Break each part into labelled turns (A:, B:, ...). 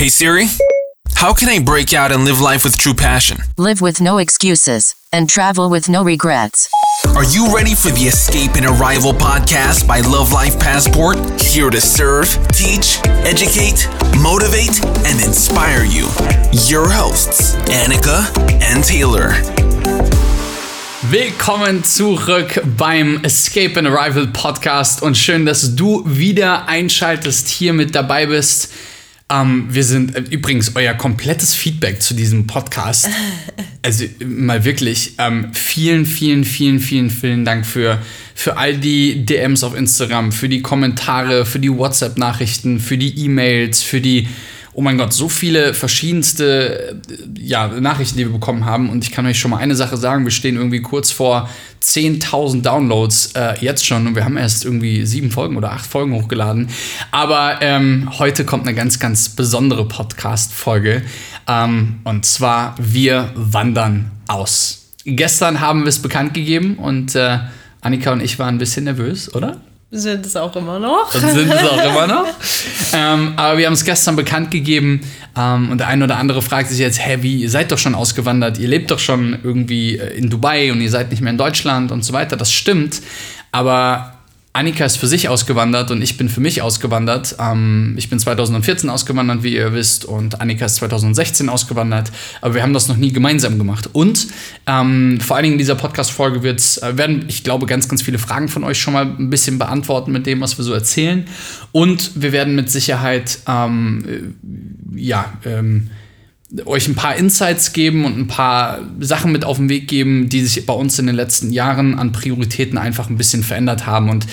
A: Hey Siri, how can I break out and live life with true passion?
B: Live with no excuses and travel with no regrets.
A: Are you ready for the Escape and Arrival podcast by Love Life Passport? Here to serve, teach, educate, motivate, and inspire you. Your hosts, Annika and Taylor.
C: Willkommen zurück beim Escape and Arrival Podcast und schön, dass du wieder einschaltest, hier mit dabei bist. Ähm, wir sind äh, übrigens euer komplettes Feedback zu diesem Podcast. Also mal wirklich ähm, vielen, vielen, vielen, vielen, vielen Dank für, für all die DMs auf Instagram, für die Kommentare, für die WhatsApp-Nachrichten, für die E-Mails, für die oh mein Gott, so viele verschiedenste ja, Nachrichten, die wir bekommen haben. Und ich kann euch schon mal eine Sache sagen: Wir stehen irgendwie kurz vor 10.000 Downloads äh, jetzt schon und wir haben erst irgendwie sieben Folgen oder acht Folgen hochgeladen. Aber ähm, heute kommt eine ganz, ganz besondere Podcast-Folge. Ähm, und zwar: Wir wandern aus. Gestern haben wir es bekannt gegeben und äh, Annika und ich waren ein bisschen nervös, oder?
D: Sind es auch immer noch.
C: Und sind es auch immer noch. ähm, aber wir haben es gestern bekannt gegeben ähm, und der eine oder andere fragt sich jetzt, hä, wie, ihr seid doch schon ausgewandert, ihr lebt doch schon irgendwie äh, in Dubai und ihr seid nicht mehr in Deutschland und so weiter. Das stimmt, aber Annika ist für sich ausgewandert und ich bin für mich ausgewandert. Ähm, ich bin 2014 ausgewandert, wie ihr wisst, und Annika ist 2016 ausgewandert. Aber wir haben das noch nie gemeinsam gemacht. Und ähm, vor allen Dingen in dieser Podcast-Folge äh, werden, ich glaube, ganz, ganz viele Fragen von euch schon mal ein bisschen beantworten mit dem, was wir so erzählen. Und wir werden mit Sicherheit, ähm, äh, ja, ähm, euch ein paar Insights geben und ein paar Sachen mit auf den Weg geben, die sich bei uns in den letzten Jahren an Prioritäten einfach ein bisschen verändert haben. Und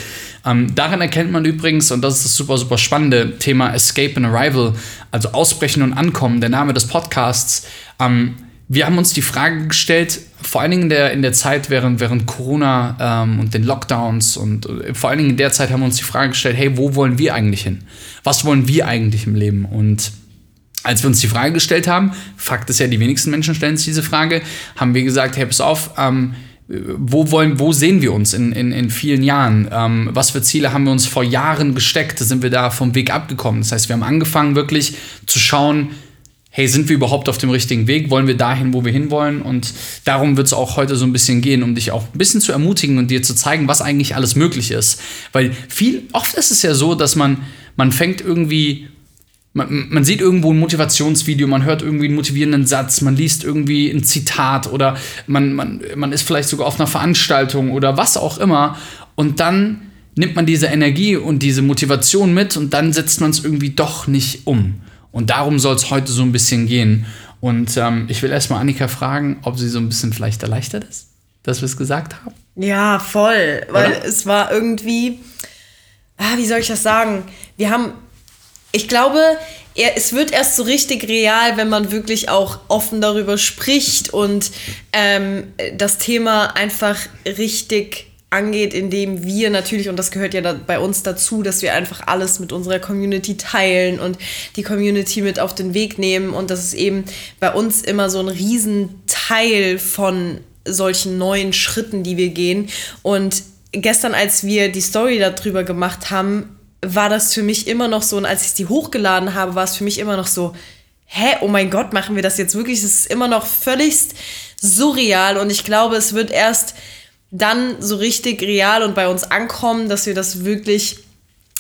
C: ähm, darin erkennt man übrigens, und das ist das super, super spannende Thema Escape and Arrival, also Ausbrechen und Ankommen, der Name des Podcasts. Ähm, wir haben uns die Frage gestellt, vor allen Dingen in der, in der Zeit während, während Corona ähm, und den Lockdowns und äh, vor allen Dingen in der Zeit haben wir uns die Frage gestellt, hey, wo wollen wir eigentlich hin? Was wollen wir eigentlich im Leben? Und als wir uns die Frage gestellt haben, Fakt ist ja, die wenigsten Menschen stellen sich diese Frage, haben wir gesagt, hey, pass auf, ähm, wo, wollen, wo sehen wir uns in, in, in vielen Jahren? Ähm, was für Ziele haben wir uns vor Jahren gesteckt? Sind wir da vom Weg abgekommen? Das heißt, wir haben angefangen wirklich zu schauen, hey, sind wir überhaupt auf dem richtigen Weg? Wollen wir dahin, wo wir hinwollen? Und darum wird es auch heute so ein bisschen gehen, um dich auch ein bisschen zu ermutigen und dir zu zeigen, was eigentlich alles möglich ist. Weil viel, oft ist es ja so, dass man, man fängt irgendwie man, man, sieht irgendwo ein Motivationsvideo, man hört irgendwie einen motivierenden Satz, man liest irgendwie ein Zitat oder man, man, man ist vielleicht sogar auf einer Veranstaltung oder was auch immer. Und dann nimmt man diese Energie und diese Motivation mit und dann setzt man es irgendwie doch nicht um. Und darum soll es heute so ein bisschen gehen. Und ähm, ich will erstmal Annika fragen, ob sie so ein bisschen vielleicht erleichtert ist, dass wir es gesagt haben.
D: Ja, voll. Weil Oder? es war irgendwie, ah, wie soll ich das sagen? Wir haben ich glaube, er, es wird erst so richtig real, wenn man wirklich auch offen darüber spricht und ähm, das Thema einfach richtig angeht, indem wir natürlich, und das gehört ja bei uns dazu, dass wir einfach alles mit unserer Community teilen und die Community mit auf den Weg nehmen. Und das ist eben bei uns immer so ein Riesenteil von solchen neuen Schritten, die wir gehen. Und gestern, als wir die Story darüber gemacht haben, war das für mich immer noch so, und als ich die hochgeladen habe, war es für mich immer noch so, hä, oh mein Gott, machen wir das jetzt wirklich? Es ist immer noch völligst surreal und ich glaube, es wird erst dann so richtig real und bei uns ankommen, dass wir das wirklich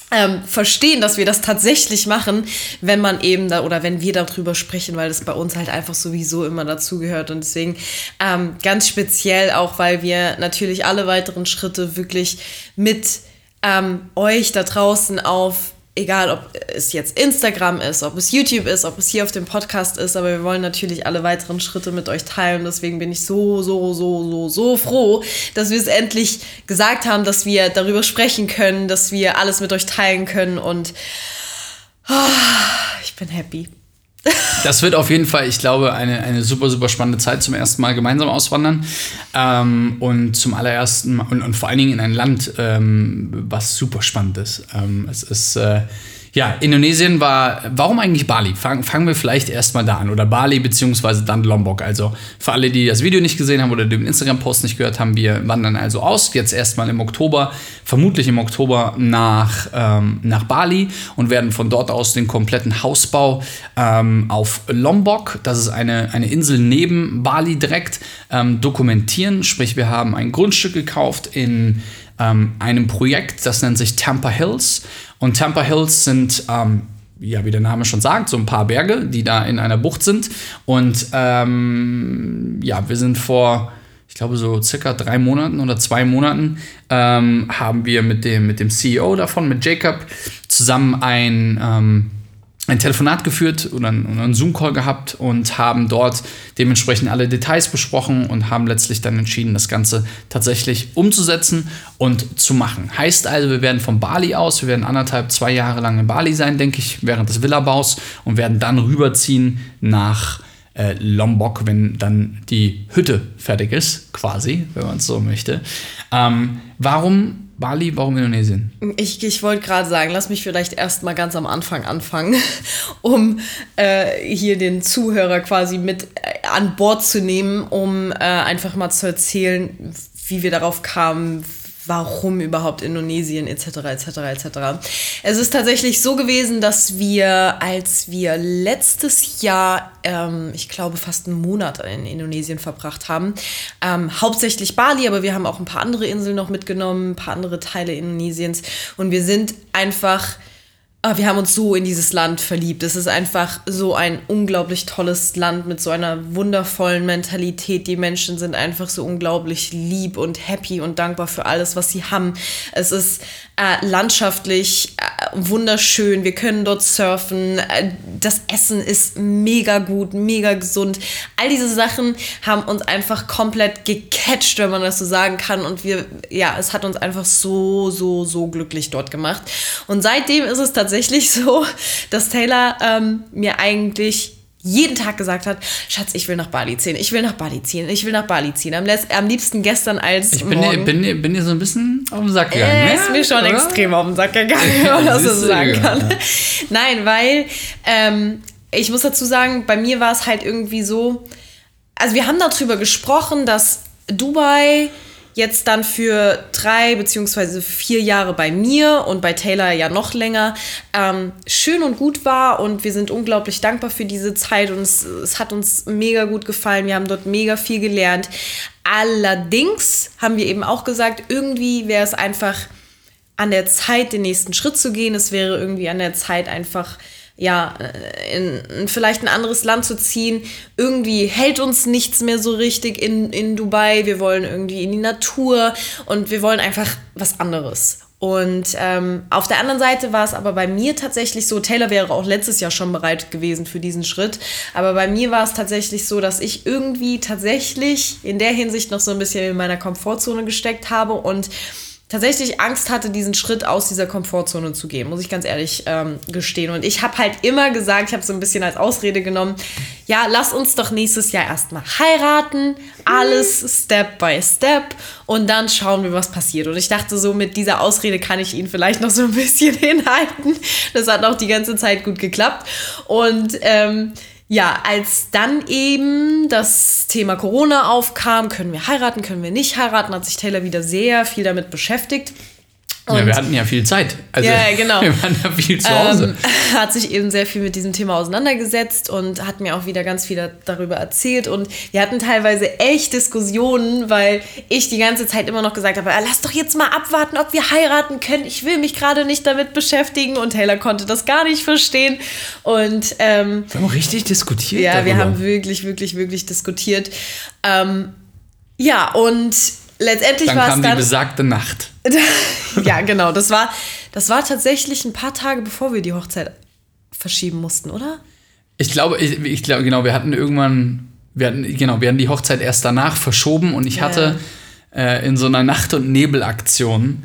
D: ähm, verstehen, dass wir das tatsächlich machen, wenn man eben da oder wenn wir darüber sprechen, weil das bei uns halt einfach sowieso immer dazugehört und deswegen ähm, ganz speziell auch, weil wir natürlich alle weiteren Schritte wirklich mit ähm, euch da draußen auf, egal ob es jetzt Instagram ist, ob es YouTube ist, ob es hier auf dem Podcast ist, aber wir wollen natürlich alle weiteren Schritte mit euch teilen. Deswegen bin ich so, so, so, so, so froh, dass wir es endlich gesagt haben, dass wir darüber sprechen können, dass wir alles mit euch teilen können und oh, ich bin happy.
C: Das wird auf jeden Fall, ich glaube, eine, eine super, super spannende Zeit zum ersten Mal gemeinsam auswandern. Ähm, und zum allerersten Mal, und, und vor allen Dingen in ein Land, ähm, was super spannend ist. Ähm, es ist, äh, Ja, Indonesien war, warum eigentlich Bali? Fang, fangen wir vielleicht erstmal da an. Oder Bali beziehungsweise dann Lombok. Also für alle, die das Video nicht gesehen haben oder den Instagram-Post nicht gehört haben, wir wandern also aus. Jetzt erstmal im Oktober, vermutlich im Oktober nach, ähm, nach Bali und werden von dort aus den kompletten Hausbau ähm, auf Lombok, das ist eine, eine Insel neben Bali direkt, ähm, dokumentieren. Sprich, wir haben ein Grundstück gekauft in ähm, einem Projekt, das nennt sich Tampa Hills. Und Tampa Hills sind, ähm, ja, wie der Name schon sagt, so ein paar Berge, die da in einer Bucht sind. Und ähm, ja, wir sind vor, ich glaube, so circa drei Monaten oder zwei Monaten ähm, haben wir mit dem, mit dem CEO davon, mit Jacob, zusammen ein ähm, ein Telefonat geführt oder einen Zoom-Call gehabt und haben dort dementsprechend alle Details besprochen und haben letztlich dann entschieden, das Ganze tatsächlich umzusetzen und zu machen. Heißt also, wir werden von Bali aus, wir werden anderthalb, zwei Jahre lang in Bali sein, denke ich, während des Villabaus und werden dann rüberziehen nach äh, Lombok, wenn dann die Hütte fertig ist, quasi, wenn man es so möchte. Ähm, warum Bali, warum Indonesien?
D: Ich, ich wollte gerade sagen, lass mich vielleicht erst mal ganz am Anfang anfangen, um äh, hier den Zuhörer quasi mit äh, an Bord zu nehmen, um äh, einfach mal zu erzählen, wie wir darauf kamen, warum überhaupt Indonesien etc. etc. etc. Es ist tatsächlich so gewesen, dass wir, als wir letztes Jahr, ähm, ich glaube fast einen Monat in Indonesien verbracht haben, ähm, hauptsächlich Bali, aber wir haben auch ein paar andere Inseln noch mitgenommen, ein paar andere Teile Indonesiens und wir sind einfach wir haben uns so in dieses Land verliebt. Es ist einfach so ein unglaublich tolles Land mit so einer wundervollen Mentalität. Die Menschen sind einfach so unglaublich lieb und happy und dankbar für alles, was sie haben. Es ist äh, landschaftlich äh, wunderschön. Wir können dort surfen. Äh, das Essen ist mega gut, mega gesund. All diese Sachen haben uns einfach komplett gecatcht, wenn man das so sagen kann. Und wir, ja, es hat uns einfach so, so, so glücklich dort gemacht. Und seitdem ist es tatsächlich so, dass Taylor ähm, mir eigentlich jeden Tag gesagt hat, Schatz, ich will nach Bali ziehen, ich will nach Bali ziehen, ich will nach Bali ziehen. Am, am liebsten gestern als
C: Ich bin dir, bin, dir, bin dir so ein bisschen auf den Sack gegangen.
D: Äh, ist mir schon oder? extrem auf den Sack gegangen, wenn man das so sagen kann. Nein, weil ähm, ich muss dazu sagen, bei mir war es halt irgendwie so, also wir haben darüber gesprochen, dass Dubai jetzt dann für drei beziehungsweise vier Jahre bei mir und bei Taylor ja noch länger ähm, schön und gut war und wir sind unglaublich dankbar für diese Zeit und es, es hat uns mega gut gefallen. Wir haben dort mega viel gelernt. Allerdings haben wir eben auch gesagt, irgendwie wäre es einfach an der Zeit, den nächsten Schritt zu gehen. Es wäre irgendwie an der Zeit, einfach ja, in, in, vielleicht ein anderes Land zu ziehen. Irgendwie hält uns nichts mehr so richtig in, in Dubai. Wir wollen irgendwie in die Natur und wir wollen einfach was anderes. Und ähm, auf der anderen Seite war es aber bei mir tatsächlich so, Taylor wäre auch letztes Jahr schon bereit gewesen für diesen Schritt, aber bei mir war es tatsächlich so, dass ich irgendwie tatsächlich in der Hinsicht noch so ein bisschen in meiner Komfortzone gesteckt habe und tatsächlich Angst hatte, diesen Schritt aus dieser Komfortzone zu gehen, muss ich ganz ehrlich ähm, gestehen. Und ich habe halt immer gesagt, ich habe so ein bisschen als Ausrede genommen, ja, lass uns doch nächstes Jahr erstmal heiraten, alles Step by Step und dann schauen wir, was passiert. Und ich dachte so, mit dieser Ausrede kann ich ihn vielleicht noch so ein bisschen hinhalten. Das hat auch die ganze Zeit gut geklappt. Und ähm, ja, als dann eben das Thema Corona aufkam, können wir heiraten, können wir nicht heiraten, hat sich Taylor wieder sehr viel damit beschäftigt.
C: Ja, wir hatten ja viel Zeit.
D: Also, ja, genau.
C: Wir waren ja viel zu Hause.
D: Ähm, hat sich eben sehr viel mit diesem Thema auseinandergesetzt und hat mir auch wieder ganz viel darüber erzählt. Und wir hatten teilweise echt Diskussionen, weil ich die ganze Zeit immer noch gesagt habe, lass doch jetzt mal abwarten, ob wir heiraten können. Ich will mich gerade nicht damit beschäftigen. Und Taylor konnte das gar nicht verstehen. Und ähm,
C: wir haben richtig diskutiert.
D: Ja, darüber. wir haben wirklich, wirklich, wirklich diskutiert. Ähm, ja, und letztendlich war es dann...
C: Dann kam die besagte Nacht.
D: ja, genau. Das war, das war tatsächlich ein paar Tage, bevor wir die Hochzeit verschieben mussten, oder?
C: Ich glaube, ich, ich glaube, genau, wir hatten irgendwann, wir hatten, genau, wir hatten die Hochzeit erst danach verschoben und ich ja. hatte äh, in so einer Nacht- und Nebelaktion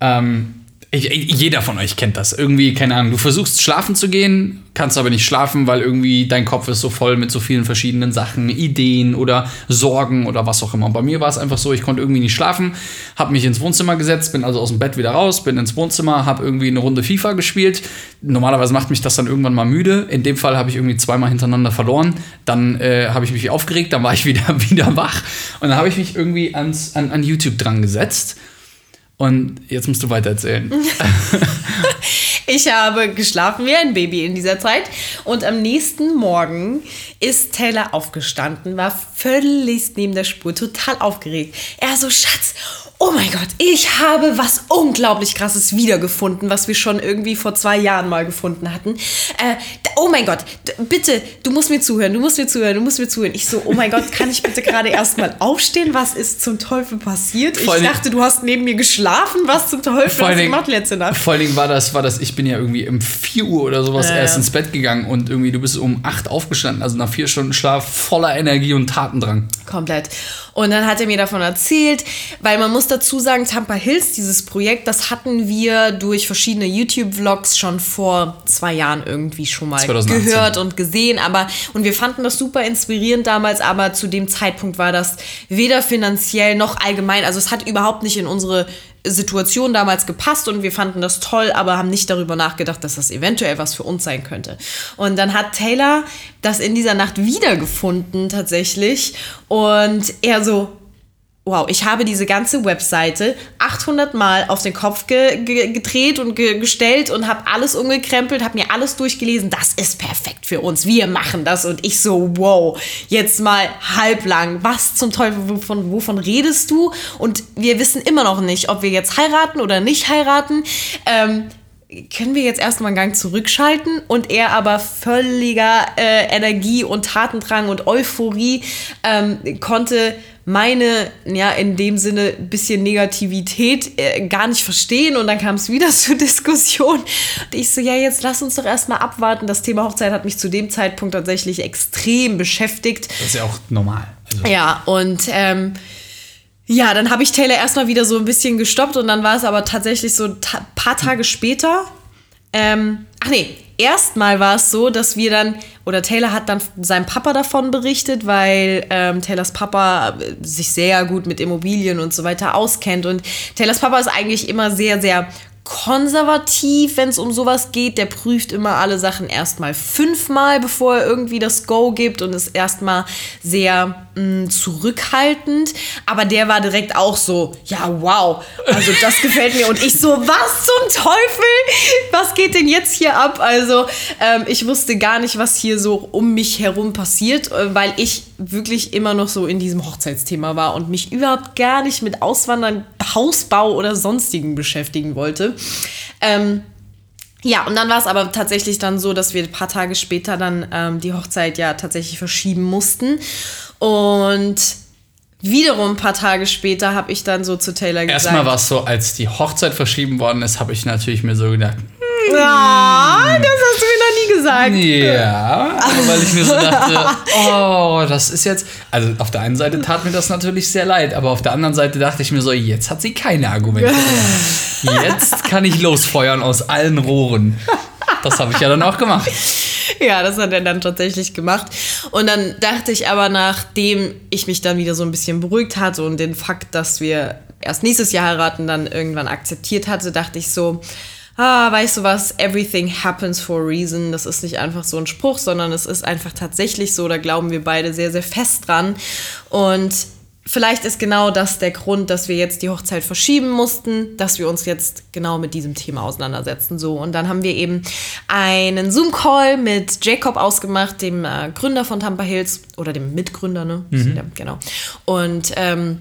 C: ähm, Jeder von euch kennt das. Irgendwie, keine Ahnung, du versuchst schlafen zu gehen, kannst aber nicht schlafen, weil irgendwie dein Kopf ist so voll mit so vielen verschiedenen Sachen, Ideen oder Sorgen oder was auch immer. Bei mir war es einfach so, ich konnte irgendwie nicht schlafen, habe mich ins Wohnzimmer gesetzt, bin also aus dem Bett wieder raus, bin ins Wohnzimmer, habe irgendwie eine Runde FIFA gespielt. Normalerweise macht mich das dann irgendwann mal müde. In dem Fall habe ich irgendwie zweimal hintereinander verloren. Dann äh, habe ich mich aufgeregt, dann war ich wieder, wieder wach und dann habe ich mich irgendwie ans, an, an YouTube dran gesetzt und jetzt musst du weiter erzählen.
D: ich habe geschlafen wie ein Baby in dieser Zeit. Und am nächsten Morgen ist Taylor aufgestanden, war völlig neben der Spur, total aufgeregt. Er so, Schatz, oh mein Gott, ich habe was unglaublich krasses wiedergefunden, was wir schon irgendwie vor zwei Jahren mal gefunden hatten. Äh, oh mein Gott, bitte, du musst mir zuhören, du musst mir zuhören, du musst mir zuhören. Ich so, oh mein Gott, kann ich bitte gerade erstmal aufstehen? Was ist zum Teufel passiert? ich dachte, du hast neben mir geschlafen. Was zum Teufel hast du gemacht letzte Nacht?
C: Vor allen Dingen war das, war das, ich bin ja irgendwie um 4 Uhr oder sowas äh. erst ins Bett gegangen und irgendwie du bist um 8 aufgestanden, also nach vier Stunden Schlaf voller Energie und Tatendrang.
D: Komplett. Und dann hat er mir davon erzählt, weil man muss dazu sagen, Tampa Hills, dieses Projekt, das hatten wir durch verschiedene YouTube-Vlogs schon vor zwei Jahren irgendwie schon mal 2018. gehört und gesehen. Aber, und wir fanden das super inspirierend damals, aber zu dem Zeitpunkt war das weder finanziell noch allgemein, also es hat überhaupt nicht in unsere Situation damals gepasst und wir fanden das toll, aber haben nicht darüber nachgedacht, dass das eventuell was für uns sein könnte. Und dann hat Taylor das in dieser Nacht wiedergefunden tatsächlich und er so, wow, ich habe diese ganze Webseite 800 Mal auf den Kopf ge ge gedreht und ge gestellt und habe alles umgekrempelt, habe mir alles durchgelesen. Das ist perfekt für uns. Wir machen das. Und ich so, wow, jetzt mal halblang. Was zum Teufel, wovon, wovon redest du? Und wir wissen immer noch nicht, ob wir jetzt heiraten oder nicht heiraten. Ähm, können wir jetzt erstmal einen Gang zurückschalten und er aber völliger äh, Energie und Tatendrang und Euphorie ähm, konnte meine, ja, in dem Sinne bisschen Negativität äh, gar nicht verstehen und dann kam es wieder zur Diskussion. Und ich so, ja, jetzt lass uns doch erstmal abwarten. Das Thema Hochzeit hat mich zu dem Zeitpunkt tatsächlich extrem beschäftigt.
C: Das ist ja auch normal.
D: Also. Ja, und ähm, ja, dann habe ich Taylor erstmal wieder so ein bisschen gestoppt und dann war es aber tatsächlich so ein ta paar Tage später. Ähm, ach nee, erstmal war es so, dass wir dann, oder Taylor hat dann seinem Papa davon berichtet, weil ähm, Taylors Papa sich sehr gut mit Immobilien und so weiter auskennt. Und Taylors Papa ist eigentlich immer sehr, sehr konservativ, wenn es um sowas geht. Der prüft immer alle Sachen erstmal fünfmal, bevor er irgendwie das Go gibt und ist erstmal sehr mh, mm, zurückhaltend. Aber der war direkt auch so, ja, wow, also das gefällt mir. Und ich so, was zum Teufel? Was geht denn jetzt hier ab? Also ähm, ich wusste gar nicht, was hier so um mich herum passiert, äh, weil ich wirklich immer noch so in diesem Hochzeitsthema war und mich überhaupt gar nicht mit Auswandern, Hausbau oder sonstigen beschäftigen wollte. Ähm, ja, und dann war es aber tatsächlich dann so, dass wir ein paar Tage später dann ähm, die Hochzeit ja tatsächlich verschieben mussten. Und wiederum ein paar Tage später habe ich dann so zu Taylor gesagt.
C: Erstmal war es so, als die Hochzeit verschieben worden ist, habe ich natürlich mir so gedacht,
D: ja, das hast du mir noch nie gesagt.
C: Ja, weil ich mir so dachte, oh, das ist jetzt. Also auf der einen Seite tat mir das natürlich sehr leid, aber auf der anderen Seite dachte ich mir so, jetzt hat sie keine Argumente. Jetzt kann ich losfeuern aus allen Rohren. Das habe ich ja dann auch gemacht.
D: Ja, das hat er dann tatsächlich gemacht. Und dann dachte ich aber, nachdem ich mich dann wieder so ein bisschen beruhigt hatte und den Fakt, dass wir erst nächstes Jahr heiraten, dann irgendwann akzeptiert hatte, dachte ich so, ah, weißt du was, everything happens for a reason. Das ist nicht einfach so ein Spruch, sondern es ist einfach tatsächlich so. Da glauben wir beide sehr, sehr fest dran. Und vielleicht ist genau das der Grund, dass wir jetzt die Hochzeit verschieben mussten, dass wir uns jetzt genau mit diesem Thema auseinandersetzen. So, und dann haben wir eben einen Zoom-Call mit Jacob ausgemacht, dem äh, Gründer von Tampa Hills oder dem Mitgründer, ne? Mhm. Genau. Und ähm,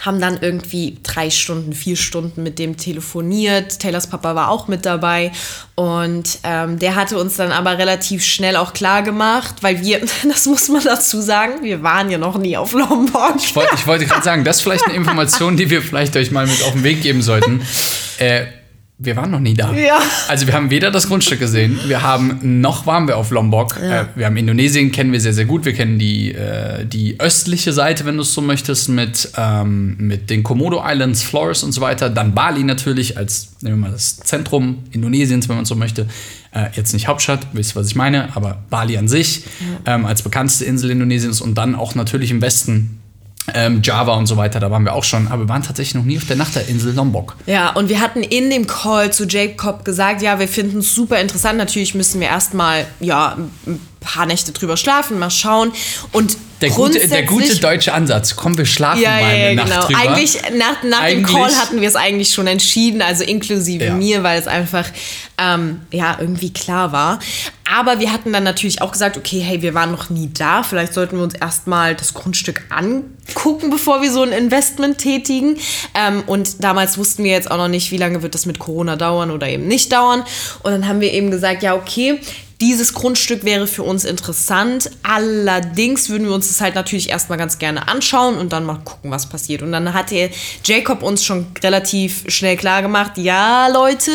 D: haben dann irgendwie drei Stunden, vier Stunden mit dem telefoniert. Taylors Papa war auch mit dabei und ähm, der hatte uns dann aber relativ schnell auch klar gemacht, weil wir, das muss man dazu sagen, wir waren ja noch nie auf Lombok.
C: Ich, wollt, ich wollte gerade sagen, das ist vielleicht eine Information, die wir vielleicht euch mal mit auf den Weg geben sollten. Äh, wir waren noch nie da.
D: Ja.
C: Also wir haben weder das Grundstück gesehen, wir haben noch waren wir auf Lombok.
D: Ja.
C: Äh, wir haben Indonesien kennen wir sehr sehr gut. Wir kennen die äh, die östliche Seite, wenn du es so möchtest, mit ähm, mit den Komodo Islands, Flores und so weiter. Dann Bali natürlich als nehmen wir mal das Zentrum Indonesiens, wenn man so möchte. Äh, jetzt nicht Hauptstadt, wisst ihr, was ich meine, aber Bali an sich ähm, als bekannteste Insel Indonesiens und dann auch natürlich im Westen ähm, Java und so weiter, da waren wir auch schon, aber wir waren tatsächlich noch nie auf der Nachterinsel Lombok.
D: Ja, und wir hatten in dem Call zu Jacob gesagt, ja, wir finden es super interessant. Natürlich müssen wir erstmal, ja, ein paar Nächte drüber schlafen, mal schauen. Und
C: Der gute, der gute deutsche Ansatz. Komm, wir schlafen
D: ja,
C: mal eine
D: ja,
C: Nacht
D: genau.
C: drüber.
D: Eigentlich nach, nach dem
C: Eigentlich-
D: Call hatten wir es eigentlich schon entschieden, also inklusive
C: Ja.
D: mir, weil es einfach ähm, ja irgendwie klar war. Aber wir hatten dann natürlich auch gesagt, okay, hey, wir waren noch nie da, vielleicht sollten wir uns erstmal das Grundstück angucken, bevor wir so ein Investment tätigen. Ähm, und damals wussten wir jetzt auch noch nicht, wie lange wird das mit Corona dauern oder eben nicht dauern. Und dann haben wir eben gesagt, ja, okay, dieses Grundstück wäre für uns interessant. Allerdings würden wir uns das halt natürlich erstmal ganz gerne anschauen und dann mal gucken, was passiert. Und dann hatte Jacob uns schon relativ schnell klar gemacht, ja, Leute,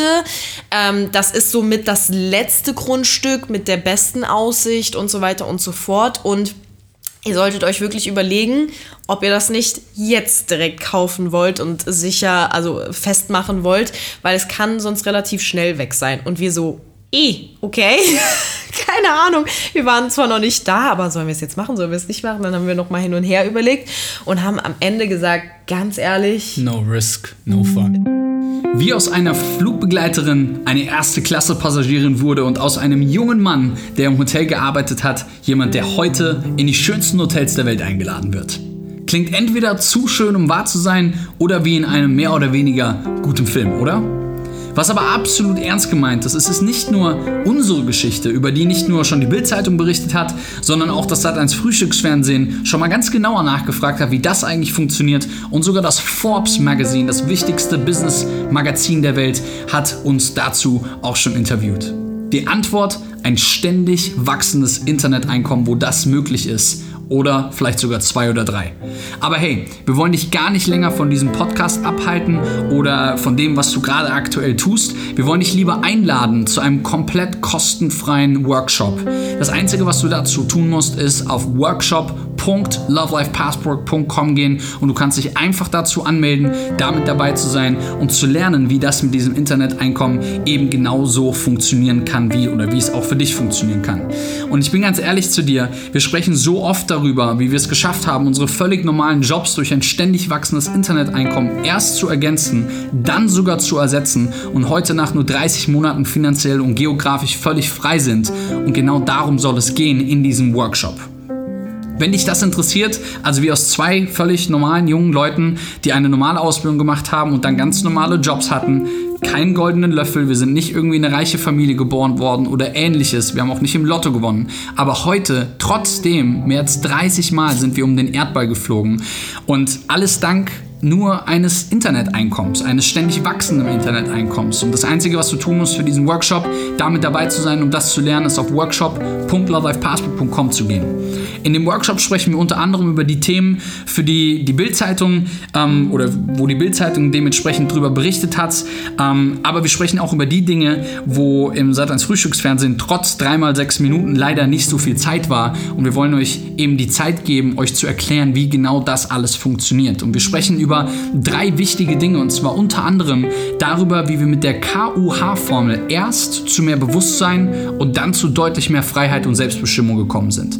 D: ähm, das ist somit das letzte Grundstück mit der besten Aussicht und so weiter und so fort. Und Ihr solltet euch wirklich überlegen, ob ihr das nicht jetzt direkt kaufen wollt und sicher, also festmachen wollt, weil es kann sonst relativ schnell weg sein. Und wir so, eh, okay, keine Ahnung. Wir waren zwar noch nicht da, aber sollen wir es jetzt machen, sollen wir es nicht machen? Dann haben wir noch mal hin und her überlegt und haben am Ende gesagt, ganz ehrlich,
C: No risk, no fun. Wie aus einer Flugbegleiterin eine erste Klasse Passagierin wurde und aus einem jungen Mann, der im Hotel gearbeitet hat, jemand, der heute in die schönsten Hotels der Welt eingeladen wird. Klingt entweder zu schön, um wahr zu sein, oder wie in einem mehr oder weniger guten Film, oder? Was aber absolut ernst gemeint ist, es ist nicht nur unsere Geschichte, über die nicht nur schon die Bildzeitung berichtet hat, sondern auch das Sat1 Frühstücksfernsehen schon mal ganz genauer nachgefragt hat, wie das eigentlich funktioniert und sogar das Forbes Magazine, das wichtigste Business Magazin der Welt, hat uns dazu auch schon interviewt. Die Antwort ein ständig wachsendes Interneteinkommen, wo das möglich ist oder vielleicht sogar zwei oder drei. Aber hey, wir wollen dich gar nicht länger von diesem Podcast abhalten oder von dem, was du gerade aktuell tust. Wir wollen dich lieber einladen zu einem komplett kostenfreien Workshop. Das Einzige, was du dazu tun musst, ist auf workshop.lovelifepassport.com gehen und du kannst dich einfach dazu anmelden, damit dabei zu sein und zu lernen, wie das mit diesem Interneteinkommen eben genauso funktionieren kann, wie oder wie es auch für dich funktionieren kann. Und ich bin ganz ehrlich zu dir, wir sprechen so oft darüber, wie wir es geschafft haben, unsere völlig normalen Jobs durch ein ständig wachsendes Interneteinkommen erst zu ergänzen, dann sogar zu ersetzen und heute nach nur 30 Monaten finanziell und geografisch völlig frei sind. Und genau darum soll es gehen in diesem Workshop. Wenn dich das interessiert, also wie aus zwei völlig normalen jungen Leuten, die eine normale Ausbildung gemacht haben und dann ganz normale Jobs hatten, keinen goldenen Löffel, wir sind nicht irgendwie in eine reiche Familie geboren worden oder ähnliches, wir haben auch nicht im Lotto gewonnen. Aber heute, trotzdem, mehr als 30 Mal sind wir um den Erdball geflogen und alles dank nur eines Interneteinkommens, eines ständig wachsenden Interneteinkommens. Und das Einzige, was du tun musst für diesen Workshop, damit dabei zu sein, um das zu lernen, ist auf workshop.lovelifepassport.com zu gehen. In dem Workshop sprechen wir unter anderem über die Themen, für die die Bildzeitung ähm, oder wo die Bildzeitung dementsprechend drüber berichtet hat. Ähm, aber wir sprechen auch über die Dinge, wo im Sat1 Frühstücksfernsehen trotz dreimal sechs Minuten leider nicht so viel Zeit war. Und wir wollen euch eben die Zeit geben, euch zu erklären, wie genau das alles funktioniert. Und wir sprechen über drei wichtige Dinge und zwar unter anderem darüber, wie wir mit der KUH-Formel erst zu mehr Bewusstsein und dann zu deutlich mehr Freiheit und Selbstbestimmung gekommen sind.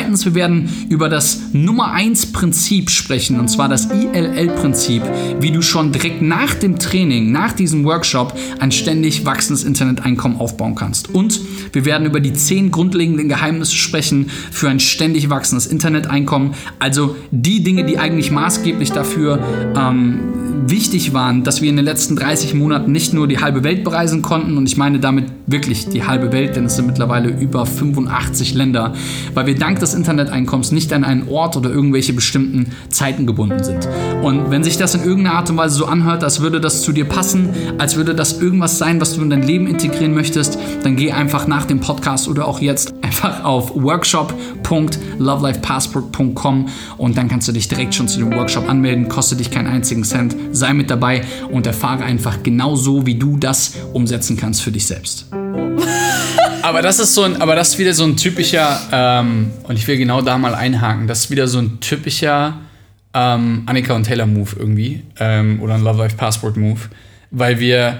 C: Zweitens, wir werden über das Nummer 1 Prinzip sprechen und zwar das ILL-Prinzip, wie du schon direkt nach dem Training, nach diesem Workshop ein ständig wachsendes Interneteinkommen aufbauen kannst. Und wir werden über die zehn grundlegenden Geheimnisse sprechen für ein ständig wachsendes Interneteinkommen, also die Dinge, die eigentlich maßgeblich dafür ähm, wichtig waren, dass wir in den letzten 30 Monaten nicht nur die halbe Welt bereisen konnten, und ich meine damit wirklich die halbe Welt, denn es sind mittlerweile über 85 Länder, weil wir dank des Interneteinkommens nicht an einen Ort oder irgendwelche bestimmten Zeiten gebunden sind. Und wenn sich das in irgendeiner Art und Weise so anhört, als würde das zu dir passen, als würde das irgendwas sein, was du in dein Leben integrieren möchtest, dann geh einfach nach dem Podcast oder auch jetzt einfach auf workshop.lovelifepassport.com und dann kannst du dich direkt schon zu dem Workshop anmelden, kostet dich keinen einzigen Cent, sei mit dabei und erfahre einfach genau so, wie du das umsetzen kannst für dich selbst. aber das ist so ein, aber das ist wieder so ein typischer, ähm, und ich will genau da mal einhaken, das ist wieder so ein typischer ähm, Annika und Taylor Move irgendwie ähm, oder ein Love Life Passport Move, weil wir,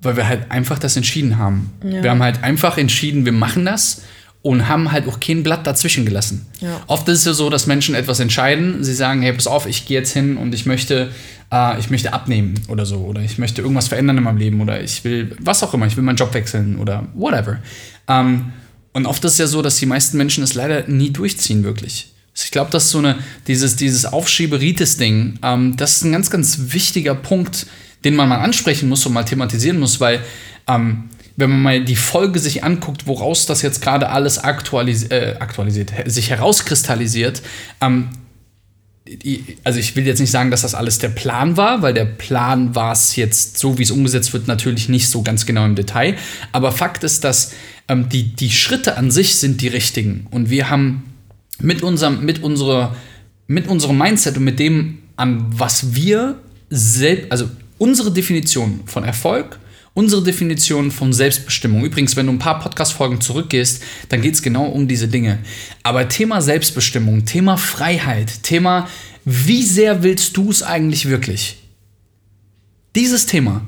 C: weil wir halt einfach das entschieden haben.
D: Ja.
C: Wir haben halt einfach entschieden, wir machen das und haben halt auch kein Blatt dazwischen gelassen.
D: Ja.
C: Oft ist es ja so, dass Menschen etwas entscheiden, sie sagen, hey, pass auf, ich gehe jetzt hin und ich möchte, äh, ich möchte abnehmen oder so oder ich möchte irgendwas verändern in meinem Leben oder ich will was auch immer, ich will meinen Job wechseln oder whatever. Ähm, und oft ist es ja so, dass die meisten Menschen es leider nie durchziehen wirklich. Ich glaube, dass so eine, dieses, dieses Aufschieberitis-Ding, ähm, das ist ein ganz, ganz wichtiger Punkt, den man mal ansprechen muss und mal thematisieren muss, weil ähm, wenn man mal die Folge sich anguckt, woraus das jetzt gerade alles aktualis äh, aktualisiert, sich herauskristallisiert, ähm, also ich will jetzt nicht sagen, dass das alles der Plan war, weil der Plan war es jetzt so, wie es umgesetzt wird, natürlich nicht so ganz genau im Detail. Aber Fakt ist, dass ähm, die, die Schritte an sich sind die richtigen. Und wir haben mit unserem, mit unserer, mit unserem Mindset und mit dem, an was wir selbst, also unsere Definition von Erfolg, unsere Definition von Selbstbestimmung. Übrigens, wenn du ein paar Podcast-Folgen zurückgehst, dann geht es genau um diese Dinge. Aber Thema Selbstbestimmung, Thema Freiheit, Thema, wie sehr willst du es eigentlich wirklich? Dieses Thema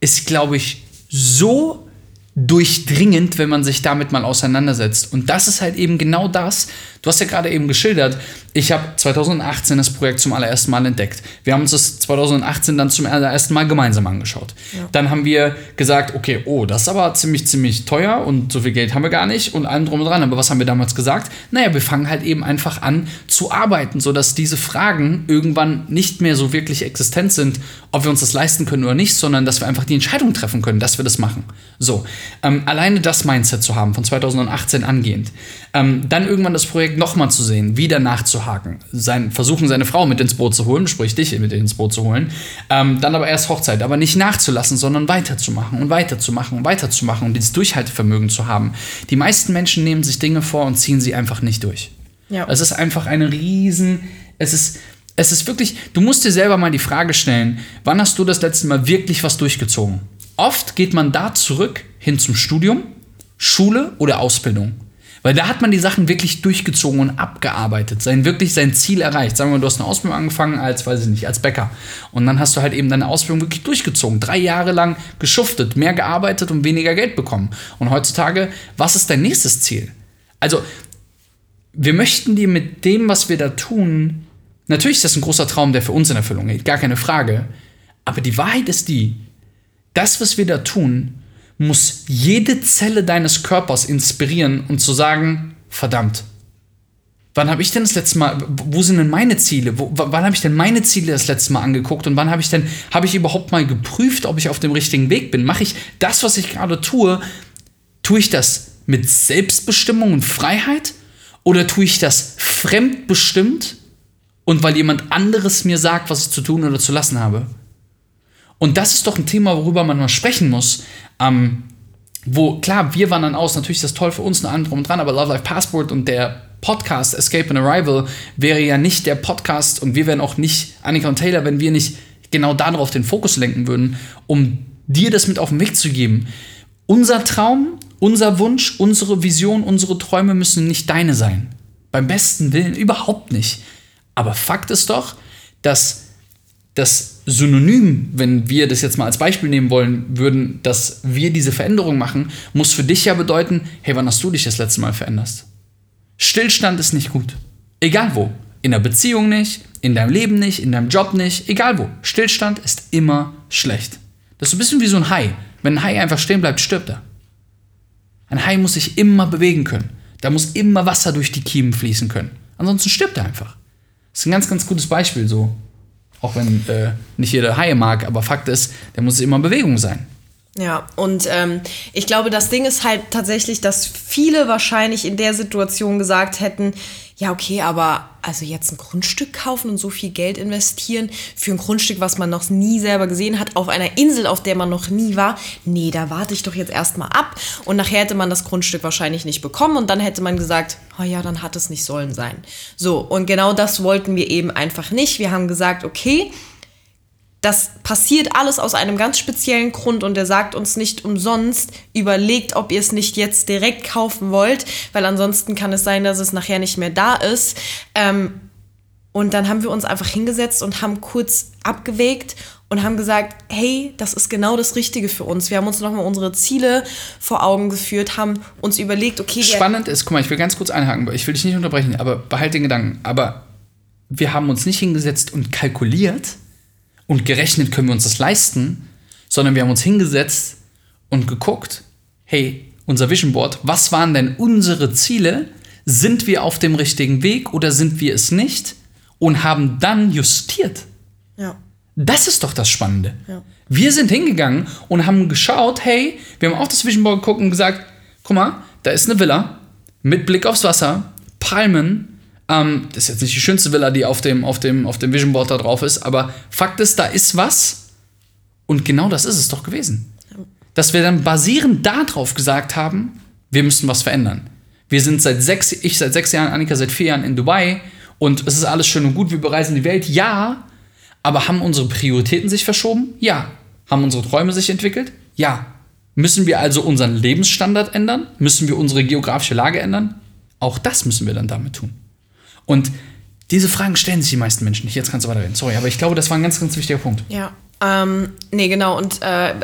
C: ist, glaube ich, so durchdringend, wenn man sich damit mal auseinandersetzt. Und das ist halt eben genau das. Du hast ja gerade eben geschildert, ich habe 2018 das Projekt zum allerersten Mal entdeckt. Wir haben uns das 2018 dann zum allerersten Mal gemeinsam angeschaut.
D: Ja.
C: Dann haben wir gesagt, okay, oh, das ist aber ziemlich, ziemlich teuer und so viel Geld haben wir gar nicht und allem drum und dran. Aber was haben wir damals gesagt? Naja, wir fangen halt eben einfach an zu arbeiten, sodass diese Fragen irgendwann nicht mehr so wirklich existent sind, ob wir uns das leisten können oder nicht, sondern dass wir einfach die Entscheidung treffen können, dass wir das machen. So, ähm, alleine das Mindset zu haben von 2018 angehend. Ähm, dann irgendwann das Projekt nochmal zu sehen, wieder nachzuhaken, sein, versuchen seine Frau mit ins Boot zu holen, sprich dich mit ins Boot zu holen, ähm, dann aber erst Hochzeit, aber nicht nachzulassen, sondern weiterzumachen und weiterzumachen und weiterzumachen und dieses Durchhaltevermögen zu haben. Die meisten Menschen nehmen sich Dinge vor und ziehen sie einfach nicht durch.
D: Ja.
C: Es ist einfach eine riesen, es ist, es ist wirklich, du musst dir selber mal die Frage stellen, wann hast du das letzte Mal wirklich was durchgezogen? Oft geht man da zurück hin zum Studium, Schule oder Ausbildung. Weil da hat man die Sachen wirklich durchgezogen und abgearbeitet, sein wirklich sein Ziel erreicht. Sagen wir, du hast eine Ausbildung angefangen als, weiß ich nicht, als Bäcker. Und dann hast du halt eben deine Ausbildung wirklich durchgezogen. Drei Jahre lang geschuftet, mehr gearbeitet und weniger Geld bekommen. Und heutzutage, was ist dein nächstes Ziel? Also, wir möchten dir mit dem, was wir da tun, natürlich ist das ein großer Traum, der für uns in Erfüllung geht, gar keine Frage. Aber die Wahrheit ist die, das, was wir da tun, muss jede Zelle deines Körpers inspirieren und zu sagen, verdammt, wann habe ich denn das letzte Mal, wo sind denn meine Ziele? Wo, wann habe ich denn meine Ziele das letzte Mal angeguckt und wann habe ich denn, habe ich überhaupt mal geprüft, ob ich auf dem richtigen Weg bin? Mache ich das, was ich gerade tue, tue ich das mit Selbstbestimmung und Freiheit oder tue ich das fremdbestimmt und weil jemand anderes mir sagt, was ich zu tun oder zu lassen habe? Und das ist doch ein Thema, worüber man mal sprechen muss. Ähm, wo, klar, wir wandern aus, natürlich ist das toll für uns, eine andere und dran, aber Love Life Passport und der Podcast Escape and Arrival wäre ja nicht der Podcast und wir wären auch nicht Annika und Taylor, wenn wir nicht genau darauf den Fokus lenken würden, um dir das mit auf den Weg zu geben. Unser Traum, unser Wunsch, unsere Vision, unsere Träume müssen nicht deine sein. Beim besten Willen überhaupt nicht. Aber Fakt ist doch, dass das Synonym, wenn wir das jetzt mal als Beispiel nehmen wollen würden, dass wir diese Veränderung machen, muss für dich ja bedeuten, hey, wann hast du dich das letzte Mal veränderst? Stillstand ist nicht gut. Egal wo. In der Beziehung nicht, in deinem Leben nicht, in deinem Job nicht, egal wo. Stillstand ist immer schlecht. Das ist ein bisschen wie so ein Hai. Wenn ein Hai einfach stehen bleibt, stirbt er. Ein Hai muss sich immer bewegen können. Da muss immer Wasser durch die Kiemen fließen können. Ansonsten stirbt er einfach. Das ist ein ganz, ganz gutes Beispiel so. Auch wenn äh, nicht jeder Haie mag, aber Fakt ist, der muss immer in Bewegung sein.
D: Ja, und ähm, ich glaube, das Ding ist halt tatsächlich, dass viele wahrscheinlich in der Situation gesagt hätten, ja, okay, aber also jetzt ein Grundstück kaufen und so viel Geld investieren für ein Grundstück, was man noch nie selber gesehen hat, auf einer Insel, auf der man noch nie war, nee, da warte ich doch jetzt erstmal ab. Und nachher hätte man das Grundstück wahrscheinlich nicht bekommen und dann hätte man gesagt, oh ja, dann hat es nicht sollen sein. So, und genau das wollten wir eben einfach nicht. Wir haben gesagt, okay, das passiert alles aus einem ganz speziellen Grund und er sagt uns nicht umsonst, überlegt, ob ihr es nicht jetzt direkt kaufen wollt, weil ansonsten kann es sein, dass es nachher nicht mehr da ist. Ähm, und dann haben wir uns einfach hingesetzt und haben kurz abgewägt und haben gesagt, hey, das ist genau das Richtige für uns. Wir haben uns nochmal unsere Ziele vor Augen geführt, haben uns überlegt, okay.
C: Spannend ist, guck mal, ich will ganz kurz einhaken, ich will dich nicht unterbrechen, aber behalte den Gedanken. Aber wir haben uns nicht hingesetzt und kalkuliert, und gerechnet können wir uns das leisten, sondern wir haben uns hingesetzt und geguckt, hey, unser Vision Board, was waren denn unsere Ziele? Sind wir auf dem richtigen Weg oder sind wir es nicht? Und haben dann justiert.
D: Ja.
C: Das ist doch das Spannende.
D: Ja.
C: Wir sind hingegangen und haben geschaut, hey, wir haben auf das Vision Board geguckt und gesagt, guck mal, da ist eine Villa mit Blick aufs Wasser, Palmen, ähm, das ist jetzt nicht die schönste Villa, die auf dem, auf, dem, auf dem Vision Board da drauf ist, aber Fakt ist, da ist was. Und genau das ist es doch gewesen. Dass wir dann basierend darauf gesagt haben, wir müssen was verändern. Wir sind seit sechs, ich seit sechs Jahren, Annika seit vier Jahren in Dubai und es ist alles schön und gut, wir bereisen die Welt, ja. Aber haben unsere Prioritäten sich verschoben? Ja. Haben unsere Träume sich entwickelt? Ja. Müssen wir also unseren Lebensstandard ändern? Müssen wir unsere geografische Lage ändern? Auch das müssen wir dann damit tun. Und diese Fragen stellen sich die meisten Menschen nicht. Jetzt kannst du weiterreden. Sorry, aber ich glaube, das war ein ganz, ganz wichtiger Punkt.
D: Ja. Ähm, nee, genau. Und äh,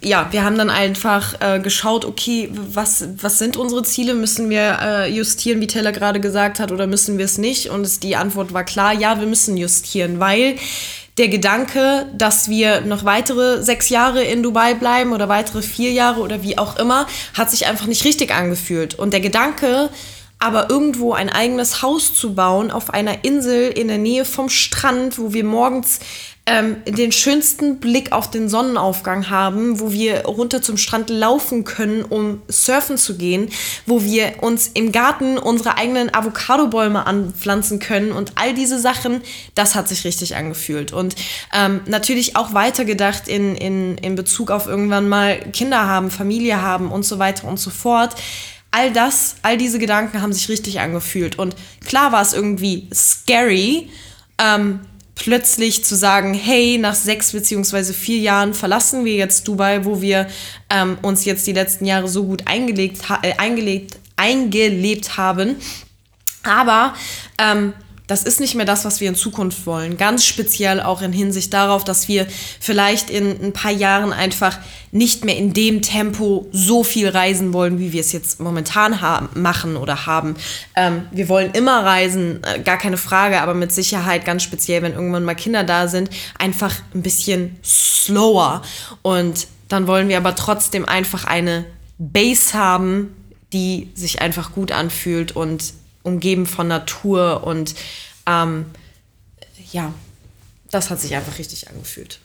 D: ja, wir haben dann einfach äh, geschaut, okay, was, was sind unsere Ziele? Müssen wir äh, justieren, wie Teller gerade gesagt hat, oder müssen wir es nicht? Und es, die Antwort war klar, ja, wir müssen justieren, weil der Gedanke, dass wir noch weitere sechs Jahre in Dubai bleiben oder weitere vier Jahre oder wie auch immer, hat sich einfach nicht richtig angefühlt. Und der Gedanke, aber irgendwo ein eigenes Haus zu bauen auf einer Insel in der Nähe vom Strand, wo wir morgens ähm, den schönsten Blick auf den Sonnenaufgang haben, wo wir runter zum Strand laufen können, um surfen zu gehen, wo wir uns im Garten unsere eigenen Avocado-Bäume anpflanzen können und all diese Sachen, das hat sich richtig angefühlt. Und ähm, natürlich auch weitergedacht in, in, in Bezug auf irgendwann mal Kinder haben, Familie haben und so weiter und so fort all das, all diese Gedanken haben sich richtig angefühlt. Und klar war es irgendwie scary, ähm, plötzlich zu sagen, hey, nach sechs beziehungsweise vier Jahren verlassen wir jetzt Dubai, wo wir ähm, uns jetzt die letzten Jahre so gut eingelegt, äh, eingelegt, eingelebt haben. Aber ähm, das ist nicht mehr das, was wir in Zukunft wollen. Ganz speziell auch in Hinsicht darauf, dass wir vielleicht in ein paar Jahren einfach nicht mehr in dem Tempo so viel reisen wollen, wie wir es jetzt momentan haben, machen oder haben. Ähm, wir wollen immer reisen, äh, gar keine Frage, aber mit Sicherheit ganz speziell, wenn irgendwann mal Kinder da sind, einfach ein bisschen slower. Und dann wollen wir aber trotzdem einfach eine Base haben, die sich einfach gut anfühlt und umgeben von Natur und ähm, ja, das hat sich einfach richtig angefühlt.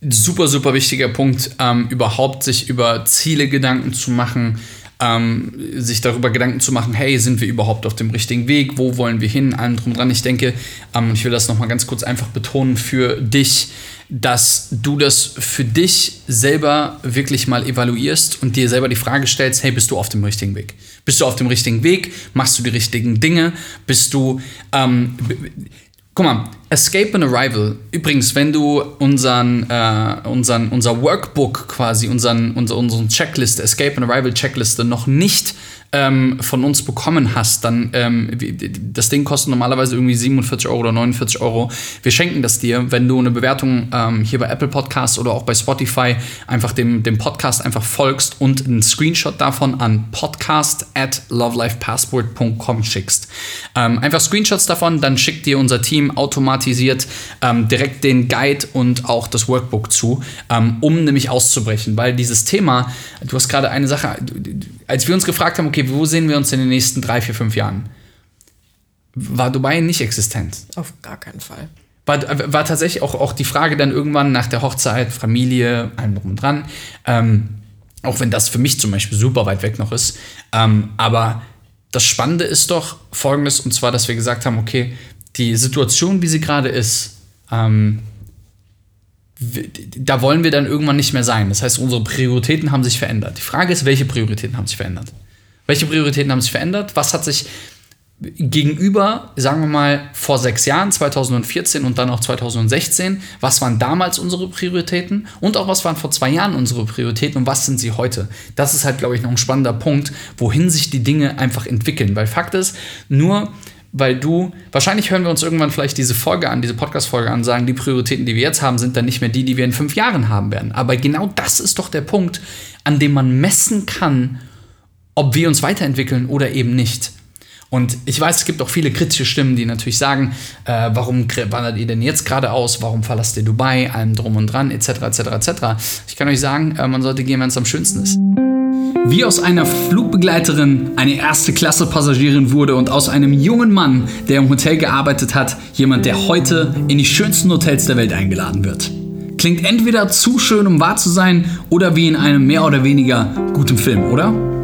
C: Super, super wichtiger Punkt, ähm, überhaupt sich über Ziele Gedanken zu machen, ähm, sich darüber Gedanken zu machen, hey, sind wir überhaupt auf dem richtigen Weg, wo wollen wir hin, allem drum dran. Ich denke, ähm, ich will das nochmal ganz kurz einfach betonen für dich, dass du das für dich selber wirklich mal evaluierst und dir selber die Frage stellst, hey, bist du auf dem richtigen Weg? Bist du auf dem richtigen Weg? Machst du die richtigen Dinge? Bist du... Ähm, Guck mal, Escape and Arrival. Übrigens, wenn du unseren, äh, unseren, unser Workbook quasi, unseren, unser, unseren Checkliste, Escape and Arrival Checkliste noch nicht ähm, von uns bekommen hast, dann ähm, das Ding kostet normalerweise irgendwie 47 Euro oder 49 Euro. Wir schenken das dir, wenn du eine Bewertung ähm, hier bei Apple Podcasts oder auch bei Spotify einfach dem, dem Podcast einfach folgst und einen Screenshot davon an podcast at lovelifepassport.com schickst. Ähm, einfach Screenshots davon, dann schickt dir unser Team automatisiert ähm, direkt den Guide und auch das Workbook zu, ähm, um nämlich auszubrechen, weil dieses Thema, du hast gerade eine Sache, als wir uns gefragt haben, okay, wo sehen wir uns in den nächsten drei, vier, fünf Jahren? War Dubai nicht existent?
D: Auf gar keinen Fall.
C: war, war tatsächlich auch, auch die Frage dann irgendwann nach der Hochzeit, Familie, allem drum und dran. Ähm, auch wenn das für mich zum Beispiel super weit weg noch ist. Ähm, aber das Spannende ist doch folgendes, und zwar, dass wir gesagt haben, okay, die Situation, wie sie gerade ist, ähm, da wollen wir dann irgendwann nicht mehr sein. Das heißt, unsere Prioritäten haben sich verändert. Die Frage ist, welche Prioritäten haben sich verändert? Welche Prioritäten haben sich verändert? Was hat sich gegenüber, sagen wir mal, vor sechs Jahren, 2014 und dann auch 2016, was waren damals unsere Prioritäten und auch was waren vor zwei Jahren unsere Prioritäten und was sind sie heute? Das ist halt, glaube ich, noch ein spannender Punkt, wohin sich die Dinge einfach entwickeln. Weil Fakt ist, nur weil du, wahrscheinlich hören wir uns irgendwann vielleicht diese Folge an, diese Podcast-Folge an, sagen, die Prioritäten, die wir jetzt haben, sind dann nicht mehr die, die wir in fünf Jahren haben werden. Aber genau das ist doch der Punkt, an dem man messen kann, ob wir uns weiterentwickeln oder eben nicht. Und ich weiß, es gibt auch viele kritische Stimmen, die natürlich sagen, äh, warum wandert ihr denn jetzt gerade aus, warum verlasst ihr Dubai, allem drum und dran, etc., etc., etc. Ich kann euch sagen, äh, man sollte gehen, wenn es am schönsten ist. Wie aus einer Flugbegleiterin eine erste Klasse Passagierin wurde und aus einem jungen Mann, der im Hotel gearbeitet hat, jemand, der heute in die schönsten Hotels der Welt eingeladen wird. Klingt entweder zu schön, um wahr zu sein, oder wie in einem mehr oder weniger guten Film, oder?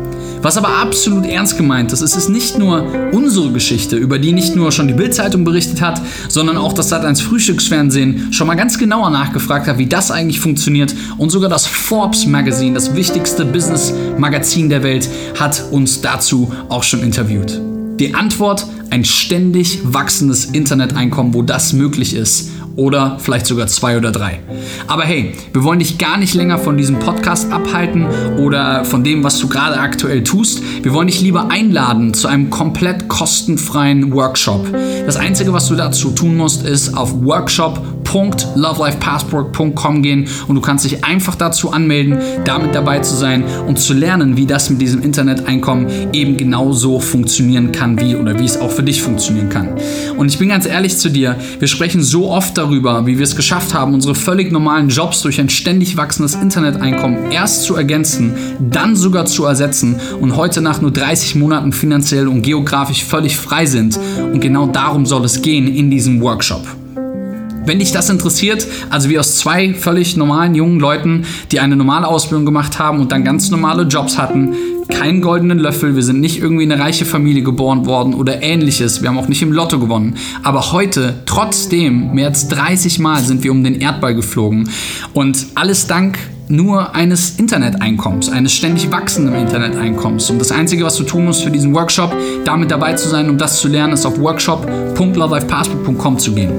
C: Was aber absolut ernst gemeint ist, es ist nicht nur unsere Geschichte, über die nicht nur schon die Bildzeitung berichtet hat, sondern auch das Sat1 Frühstücksfernsehen schon mal ganz genauer nachgefragt hat, wie das eigentlich funktioniert und sogar das Forbes Magazine, das wichtigste Business Magazin der Welt, hat uns dazu auch schon interviewt. Die Antwort, ein ständig wachsendes Interneteinkommen, wo das möglich ist oder vielleicht sogar zwei oder drei. Aber hey, wir wollen dich gar nicht länger von diesem Podcast abhalten oder von dem, was du gerade aktuell tust. Wir wollen dich lieber einladen zu einem komplett kostenfreien Workshop. Das Einzige, was du dazu tun musst, ist auf workshop.lovelifepassport.com gehen und du kannst dich einfach dazu anmelden, damit dabei zu sein und zu lernen, wie das mit diesem Interneteinkommen eben genauso funktionieren kann, wie oder wie es auch für dich funktionieren kann. Und ich bin ganz ehrlich zu dir, wir sprechen so oft darüber, wie wir es geschafft haben, unsere völlig normalen Jobs durch ein ständig wachsendes Interneteinkommen erst zu ergänzen, dann sogar zu ersetzen und heute nach nur 30 Monaten finanziell und geografisch völlig frei sind. Und genau darum soll es gehen in diesem Workshop. Wenn dich das interessiert, also wie aus zwei völlig normalen jungen Leuten, die eine normale Ausbildung gemacht haben und dann ganz normale Jobs hatten, keinen goldenen Löffel, wir sind nicht irgendwie in eine reiche Familie geboren worden oder ähnliches, wir haben auch nicht im Lotto gewonnen. Aber heute, trotzdem, mehr als 30 Mal sind wir um den Erdball geflogen und alles dank nur eines Interneteinkommens, eines ständig wachsenden Interneteinkommens. Und das Einzige, was du tun musst für diesen Workshop, damit dabei zu sein, um das zu lernen, ist auf workshop.lovelifepassport.com zu gehen.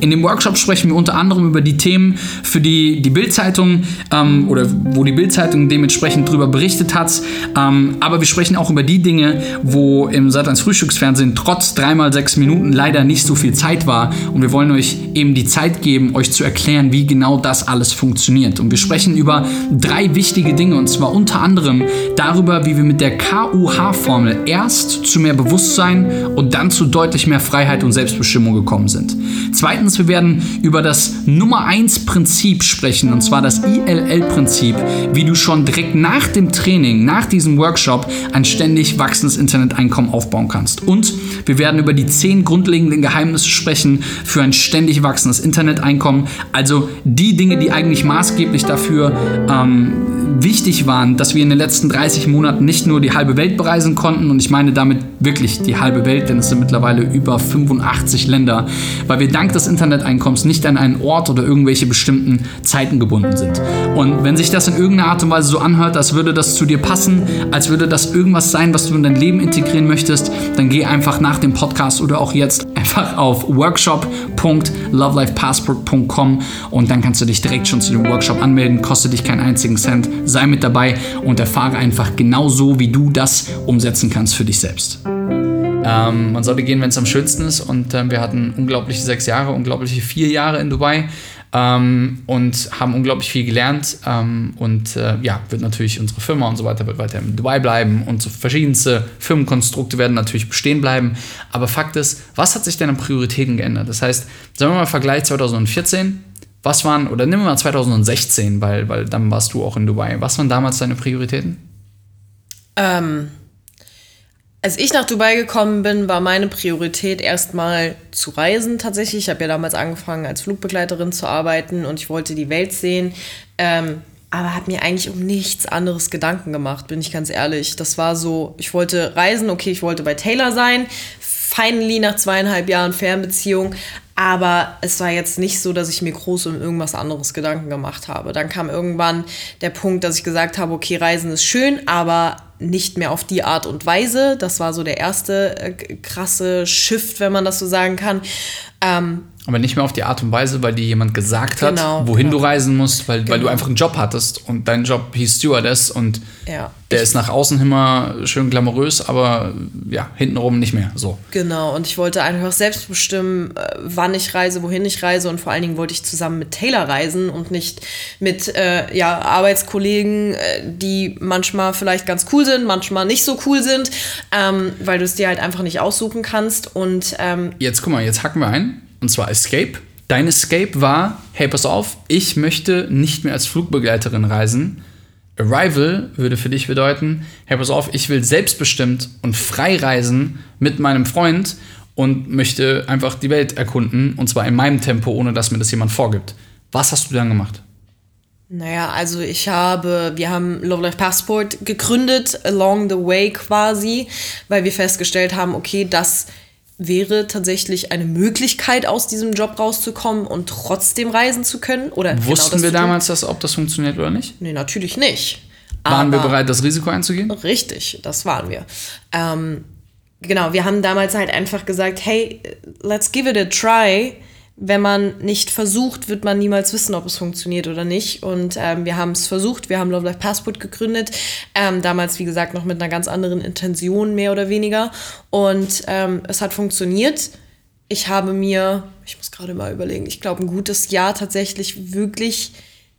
C: In dem Workshop sprechen wir unter anderem über die Themen, für die die Bildzeitung ähm, oder wo die Bildzeitung dementsprechend drüber berichtet hat. Ähm, aber wir sprechen auch über die Dinge, wo im Sat1 Frühstücksfernsehen trotz dreimal sechs Minuten leider nicht so viel Zeit war. Und wir wollen euch eben die Zeit geben, euch zu erklären, wie genau das alles funktioniert. Und wir sprechen über drei wichtige Dinge und zwar unter anderem darüber, wie wir mit der KUH-Formel erst zu mehr Bewusstsein und dann zu deutlich mehr Freiheit und Selbstbestimmung gekommen sind. Zweitens, wir werden über das Nummer 1 Prinzip sprechen und zwar das ILL-Prinzip, wie du schon direkt nach dem Training, nach diesem Workshop ein ständig wachsendes Interneteinkommen aufbauen kannst. Und wir werden über die zehn grundlegenden Geheimnisse sprechen für ein ständig wachsendes Interneteinkommen, also die Dinge, die eigentlich maßgeblich dafür ähm, wichtig waren, dass wir in den letzten 30 Monaten nicht nur die halbe Welt bereisen konnten, und ich meine damit wirklich die halbe Welt, denn es sind mittlerweile über 85 Länder, weil wir dank des Interneteinkommens nicht an einen Ort oder irgendwelche bestimmten Zeiten gebunden sind. Und wenn sich das in irgendeiner Art und Weise so anhört, als würde das zu dir passen, als würde das irgendwas sein, was du in dein Leben integrieren möchtest, dann geh einfach nach dem Podcast oder auch jetzt einfach auf workshop.lovelifepassport.com und dann kannst du dich direkt schon zu dem Workshop anmelden. Kostet dich keinen einzigen Cent. Sei mit dabei und erfahre einfach genau so, wie du das umsetzen kannst für dich selbst. Ähm, man sollte gehen, wenn es am schönsten ist. Und äh, wir hatten unglaubliche sechs Jahre, unglaubliche vier Jahre in Dubai ähm, und haben unglaublich viel gelernt. Ähm, und äh, ja, wird natürlich unsere Firma und so weiter wird weiter in Dubai bleiben und so verschiedenste Firmenkonstrukte werden natürlich bestehen bleiben. Aber Fakt ist, was hat sich denn an Prioritäten geändert? Das heißt, sagen wir mal Vergleich 2014. Was waren, oder nimm mal 2016, weil, weil dann warst du auch in Dubai. Was waren damals deine Prioritäten?
D: Ähm, Als ich nach Dubai gekommen bin, war meine Priorität erstmal zu reisen tatsächlich. Ich habe ja damals angefangen, als Flugbegleiterin zu arbeiten und ich wollte die Welt sehen. Ähm, aber habe mir eigentlich um nichts anderes Gedanken gemacht, bin ich ganz ehrlich. Das war so, ich wollte reisen, okay, ich wollte bei Taylor sein. Finally nach zweieinhalb Jahren Fernbeziehung. Aber es war jetzt nicht so, dass ich mir groß um irgendwas anderes Gedanken gemacht habe. Dann kam irgendwann der Punkt, dass ich gesagt habe, okay, Reisen ist schön, aber nicht mehr auf die Art und Weise. Das war so der erste äh, krasse Shift, wenn man das so sagen kann. Ähm,
C: aber nicht mehr auf die Art und Weise, weil dir jemand gesagt hat,
D: Genau,
C: wohin
D: genau.
C: du reisen musst, weil, weil du
D: Genau.
C: einfach einen Job hattest und dein Job hieß Stewardess und
D: Ja.
C: der ist nach außen immer schön glamourös, aber ja, hintenrum nicht mehr so.
D: Genau, und ich wollte einfach selbst bestimmen, äh, wann ich reise, wohin ich reise und vor allen Dingen wollte ich zusammen mit Taylor reisen und nicht mit äh, ja, Arbeitskollegen, äh, die manchmal vielleicht ganz cool sind, manchmal nicht so cool sind, ähm, weil du es dir halt einfach nicht aussuchen kannst. Und ähm,
C: Jetzt guck mal, jetzt hacken wir ein. Und zwar Escape. Dein Escape war, hey, pass auf, ich möchte nicht mehr als Flugbegleiterin reisen. Arrival würde für dich bedeuten, hey, pass auf, ich will selbstbestimmt und frei reisen mit meinem Freund und möchte einfach die Welt erkunden. Und zwar in meinem Tempo, ohne dass mir das jemand vorgibt. Was hast du dann gemacht?
D: Naja, also ich habe, wir haben Love Life Passport gegründet, along the way quasi, weil wir festgestellt haben, okay, das wäre tatsächlich eine Möglichkeit, aus diesem Job rauszukommen und trotzdem reisen zu können. Oder genau
C: Wussten
D: das
C: wir damals, dass, ob das funktioniert oder nicht?
D: Nee, natürlich nicht.
C: Waren wir
D: Aber-
C: bereit, das Risiko einzugehen?
D: Richtig, das waren wir. Ähm, genau, wir haben damals halt einfach gesagt, hey, let's give it a try. Wenn man nicht versucht, wird man niemals wissen, ob es funktioniert oder nicht. Und ähm, wir haben es versucht, wir haben Love Life Passport gegründet. Ähm, damals, wie gesagt, noch mit einer ganz anderen Intention, mehr oder weniger. Und ähm, es hat funktioniert. Ich habe mir, ich muss gerade mal überlegen, ich glaube, ein gutes Jahr tatsächlich wirklich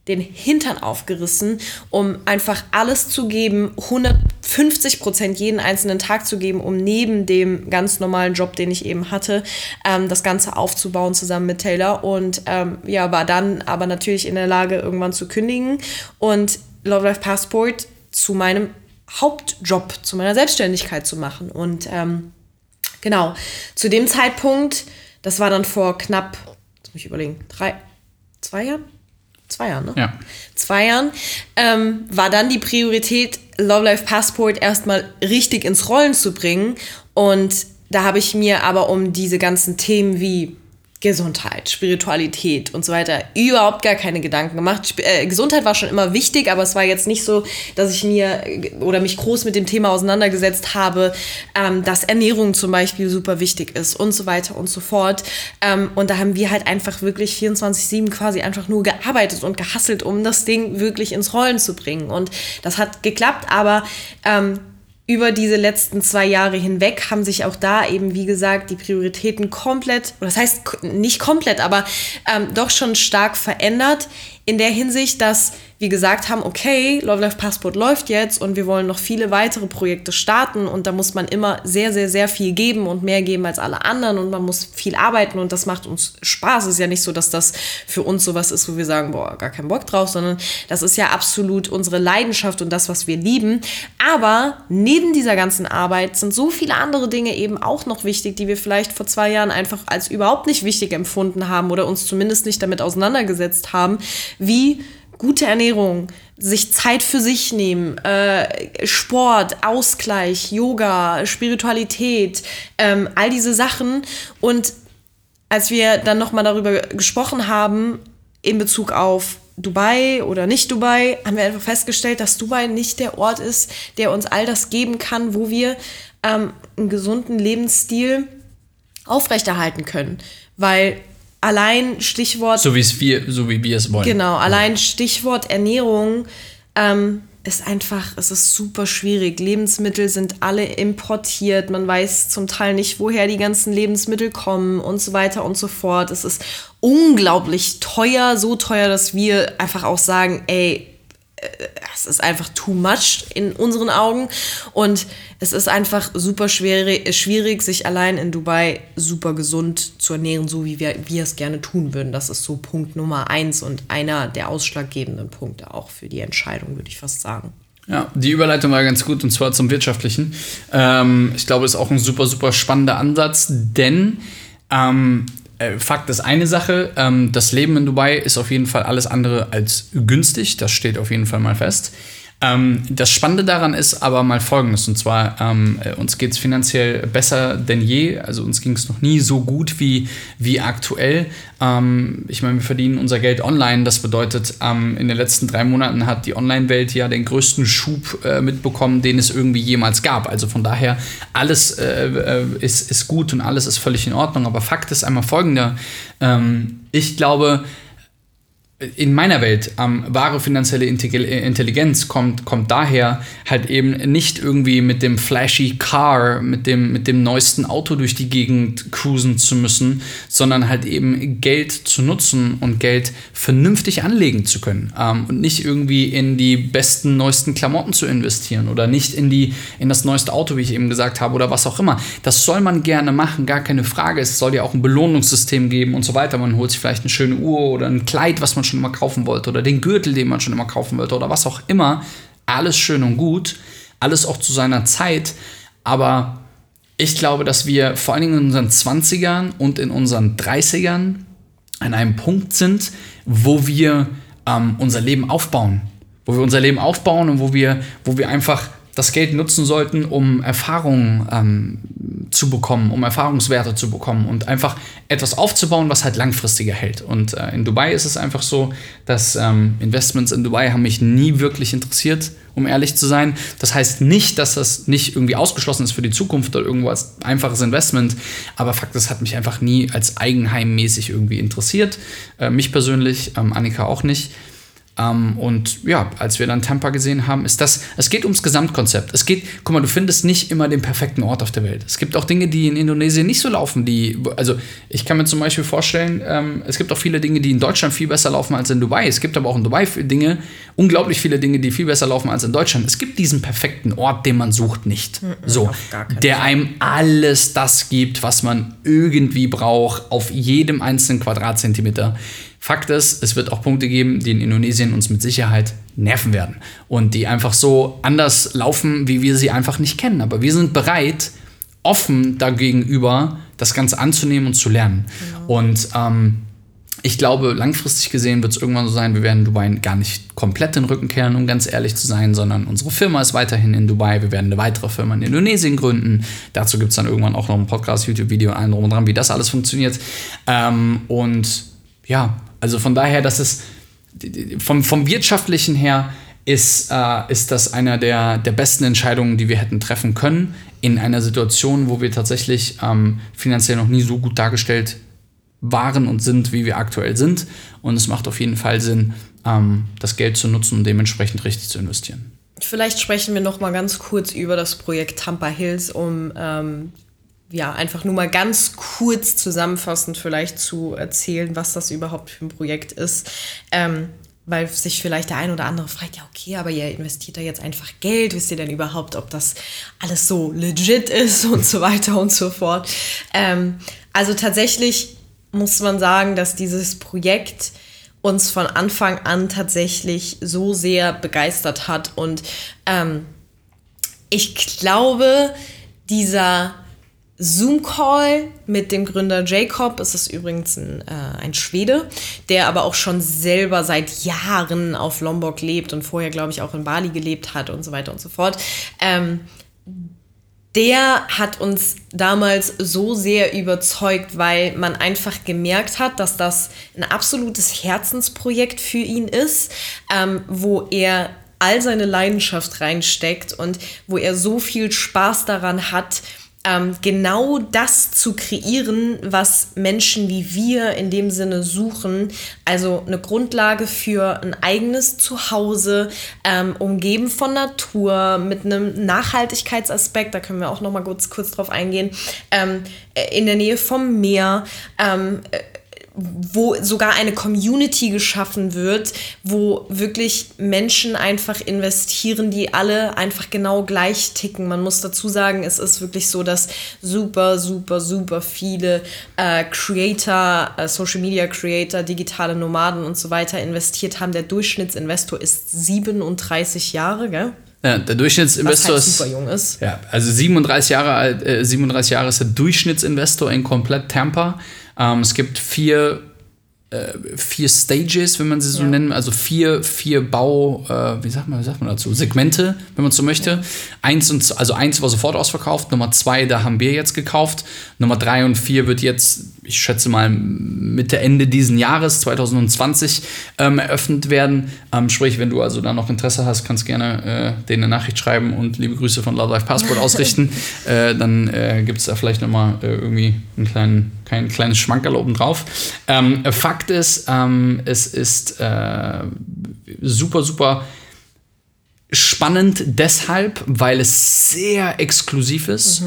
D: den Hintern aufgerissen, um einfach alles zu geben, 150 Prozent jeden einzelnen Tag zu geben, um neben dem ganz normalen Job, den ich eben hatte, ähm, das Ganze aufzubauen zusammen mit Taylor und ähm, ja, war dann aber natürlich in der Lage, irgendwann zu kündigen und Love Life Passport zu meinem Hauptjob, zu meiner Selbstständigkeit zu machen und ähm, Genau. Zu dem Zeitpunkt, das war dann vor knapp, jetzt muss ich überlegen, drei, zwei Jahren? Zwei Jahren, ne?
C: Ja.
D: Zwei Jahren, ähm, war dann die Priorität, Love Life Passport erstmal richtig ins Rollen zu bringen. Und da habe ich mir aber um diese ganzen Themen wie Gesundheit, Spiritualität und so weiter überhaupt gar keine Gedanken gemacht. Sp äh, Gesundheit war schon immer wichtig, aber es war jetzt nicht so, dass ich mir äh, oder mich groß mit dem Thema auseinandergesetzt habe, ähm, dass Ernährung zum Beispiel super wichtig ist und so weiter und so fort. Ähm, und da haben wir halt einfach wirklich 24-7 quasi einfach nur gearbeitet und gehasselt, um das Ding wirklich ins Rollen zu bringen. Und das hat geklappt, aber ähm, über diese letzten zwei Jahre hinweg haben sich auch da eben, wie gesagt, die Prioritäten komplett, oder das heißt nicht komplett, aber ähm, doch schon stark verändert. In der Hinsicht, dass wir gesagt haben, okay, Love Life Passport läuft jetzt und wir wollen noch viele weitere Projekte starten und da muss man immer sehr, sehr, sehr viel geben und mehr geben als alle anderen und man muss viel arbeiten und das macht uns Spaß. Es ist ja nicht so, dass das für uns sowas ist, wo wir sagen, boah, gar keinen Bock drauf, sondern das ist ja absolut unsere Leidenschaft und das, was wir lieben. Aber neben dieser ganzen Arbeit sind so viele andere Dinge eben auch noch wichtig, die wir vielleicht vor zwei Jahren einfach als überhaupt nicht wichtig empfunden haben oder uns zumindest nicht damit auseinandergesetzt haben, wie gute Ernährung, sich Zeit für sich nehmen, äh, Sport, Ausgleich, Yoga, Spiritualität, ähm, all diese Sachen. Und als wir dann nochmal darüber gesprochen haben, in Bezug auf Dubai oder nicht Dubai, haben wir einfach festgestellt, dass Dubai nicht der Ort ist, der uns all das geben kann, wo wir ähm, einen gesunden Lebensstil aufrechterhalten können. Weil allein Stichwort
C: So, wir, so wie wir es wollen.
D: Genau, allein Stichwort Ernährung ähm, ist einfach, es ist super schwierig. Lebensmittel sind alle importiert. Man weiß zum Teil nicht, woher die ganzen Lebensmittel kommen und so weiter und so fort. Es ist unglaublich teuer, so teuer, dass wir einfach auch sagen, ey, es ist einfach too much in unseren Augen und es ist einfach super schwierig, schwierig, sich allein in Dubai super gesund zu ernähren, so wie wir, wir es gerne tun würden. Das ist so Punkt Nummer eins und einer der ausschlaggebenden Punkte auch für die Entscheidung, würde ich fast sagen.
C: Ja, die Überleitung war ganz gut und zwar zum Wirtschaftlichen. Ähm, ich glaube, es ist auch ein super, super spannender Ansatz, denn ähm, äh, Fakt ist eine Sache, ähm, das Leben in Dubai ist auf jeden Fall alles andere als günstig, das steht auf jeden Fall mal fest. Ähm, das Spannende daran ist aber mal folgendes: Und zwar, ähm, äh, uns geht es finanziell besser denn je. Also uns ging es noch nie so gut wie, wie aktuell. Ähm, ich meine, wir verdienen unser Geld online. Das bedeutet, ähm, in den letzten drei Monaten hat die Online-Welt ja den größten Schub äh, mitbekommen, den es irgendwie jemals gab. Also von daher, alles äh, äh ist, ist gut und alles ist völlig in Ordnung. Aber Fakt ist einmal folgender. Ähm, ich glaube, in meiner Welt ähm, wahre finanzielle Intelligenz kommt, kommt daher halt eben nicht irgendwie mit dem flashy Car, mit dem, mit dem neuesten Auto durch die Gegend cruisen zu müssen, sondern halt eben Geld zu nutzen und Geld vernünftig anlegen zu können ähm, und nicht irgendwie in die besten, neuesten Klamotten zu investieren oder nicht in, die, in das neueste Auto, wie ich eben gesagt habe, oder was auch immer. Das soll man gerne machen, gar keine Frage. Es soll ja auch ein Belohnungssystem geben und so weiter. Man holt sich vielleicht eine schöne Uhr oder ein Kleid, was man schon immer kaufen wollte oder den Gürtel, den man schon immer kaufen wollte oder was auch immer. Alles schön und gut, alles auch zu seiner Zeit, aber ich glaube, dass wir vor allen Dingen in unseren 20ern und in unseren 30ern an einem Punkt sind, wo wir ähm, unser Leben aufbauen. Wo wir unser Leben aufbauen und wo wir, wo wir einfach das Geld nutzen sollten, um Erfahrungen ähm, zu bekommen, um Erfahrungswerte zu bekommen und einfach etwas aufzubauen, was halt langfristiger hält. Und äh, in Dubai ist es einfach so, dass ähm, Investments in Dubai haben mich nie wirklich interessiert, um ehrlich zu sein. Das heißt nicht, dass das nicht irgendwie ausgeschlossen ist für die Zukunft oder irgendwo als einfaches Investment, aber Fakt ist, hat mich einfach nie als eigenheimmäßig irgendwie interessiert. Äh, mich persönlich, ähm, Annika auch nicht. Ähm, und ja, als wir dann Tampa gesehen haben, ist das, es geht ums Gesamtkonzept. Es geht, guck mal, du findest nicht immer den perfekten Ort auf der Welt. Es gibt auch Dinge, die in Indonesien nicht so laufen, die, also ich kann mir zum Beispiel vorstellen, ähm, es gibt auch viele Dinge, die in Deutschland viel besser laufen als in Dubai. Es gibt aber auch in Dubai Dinge, unglaublich viele Dinge, die viel besser laufen als in Deutschland. Es gibt diesen perfekten Ort, den man sucht, nicht. Mhm, so, der einem alles das gibt, was man irgendwie braucht, auf jedem einzelnen Quadratzentimeter. Fakt ist, es wird auch Punkte geben, die in Indonesien uns mit Sicherheit nerven werden und die einfach so anders laufen, wie wir sie einfach nicht kennen. Aber wir sind bereit, offen dagegenüber das Ganze anzunehmen und zu lernen. Genau. Und ähm, ich glaube, langfristig gesehen wird es irgendwann so sein, wir werden Dubai gar nicht komplett den Rücken kehren, um ganz ehrlich zu sein, sondern unsere Firma ist weiterhin in Dubai. Wir werden eine weitere Firma in Indonesien gründen. Dazu gibt es dann irgendwann auch noch ein Podcast, YouTube-Video und allem drum und dran, wie das alles funktioniert. Ähm, und ja, also von daher, dass es vom, vom wirtschaftlichen her ist, äh, ist das einer der, der besten Entscheidungen, die wir hätten treffen können, in einer Situation, wo wir tatsächlich ähm, finanziell noch nie so gut dargestellt waren und sind, wie wir aktuell sind. Und es macht auf jeden Fall Sinn, ähm, das Geld zu nutzen und dementsprechend richtig zu investieren.
D: Vielleicht sprechen wir noch mal ganz kurz über das Projekt Tampa Hills, um ähm, ja, einfach nur mal ganz kurz zusammenfassend vielleicht zu erzählen, was das überhaupt für ein Projekt ist. Ähm, weil sich vielleicht der ein oder andere fragt, ja, okay, aber ihr investiert da jetzt einfach Geld, wisst ihr denn überhaupt, ob das alles so legit ist und so weiter und so fort. Ähm, also tatsächlich muss man sagen, dass dieses Projekt uns von Anfang an tatsächlich so sehr begeistert hat und ähm, ich glaube, dieser Zoom-Call mit dem Gründer Jacob. Es ist übrigens ein, äh, ein Schwede, der aber auch schon selber seit Jahren auf Lombok lebt und vorher, glaube ich, auch in Bali gelebt hat und so weiter und so fort. Ähm, der hat uns damals so sehr überzeugt, weil man einfach gemerkt hat, dass das ein absolutes Herzensprojekt für ihn ist, ähm, wo er all seine Leidenschaft reinsteckt und wo er so viel Spaß daran hat, ähm, genau das zu kreieren, was Menschen wie wir in dem Sinne suchen. Also eine Grundlage für ein eigenes Zuhause, ähm, umgeben von Natur, mit einem Nachhaltigkeitsaspekt, da können wir auch noch mal kurz, kurz drauf eingehen, ähm, in der Nähe vom Meer. Wo sogar eine Community geschaffen wird, wo wirklich Menschen einfach investieren, die alle einfach genau gleich ticken. Man muss dazu sagen, es ist wirklich so, dass super, super, super viele äh, Creator, äh, Social Media Creator, digitale Nomaden und so weiter investiert haben. Der Durchschnittsinvestor ist 37 Jahre, gell?
C: Ja, der Durchschnittsinvestor
D: halt
C: ist.
D: super jung ist.
C: Ja, also 37 Jahre alt, äh, 37 Jahre ist der Durchschnittsinvestor in komplett Tampa. Ähm, es gibt vier, äh, vier Stages, wenn man sie so
D: Ja.
C: nennen, also vier, vier Bau, äh, wie sagt man, wie sagt man dazu? Segmente, wenn man so möchte. Eins und also eins war sofort ausverkauft, Nummer zwei, da haben wir jetzt gekauft. Nummer drei und vier wird jetzt, ich schätze mal, Mitte Ende diesen Jahres, 2020, ähm, eröffnet werden. Ähm, sprich, wenn du also da noch Interesse hast, kannst gerne äh, denen eine Nachricht schreiben und liebe Grüße von Love Life Passport ausrichten. äh, dann äh, gibt es da vielleicht nochmal äh, irgendwie einen kleinen, kein kleines Schmankerl oben drauf. Ähm, Fakt ist, ähm, es ist äh, super, super spannend deshalb, weil es sehr exklusiv ist.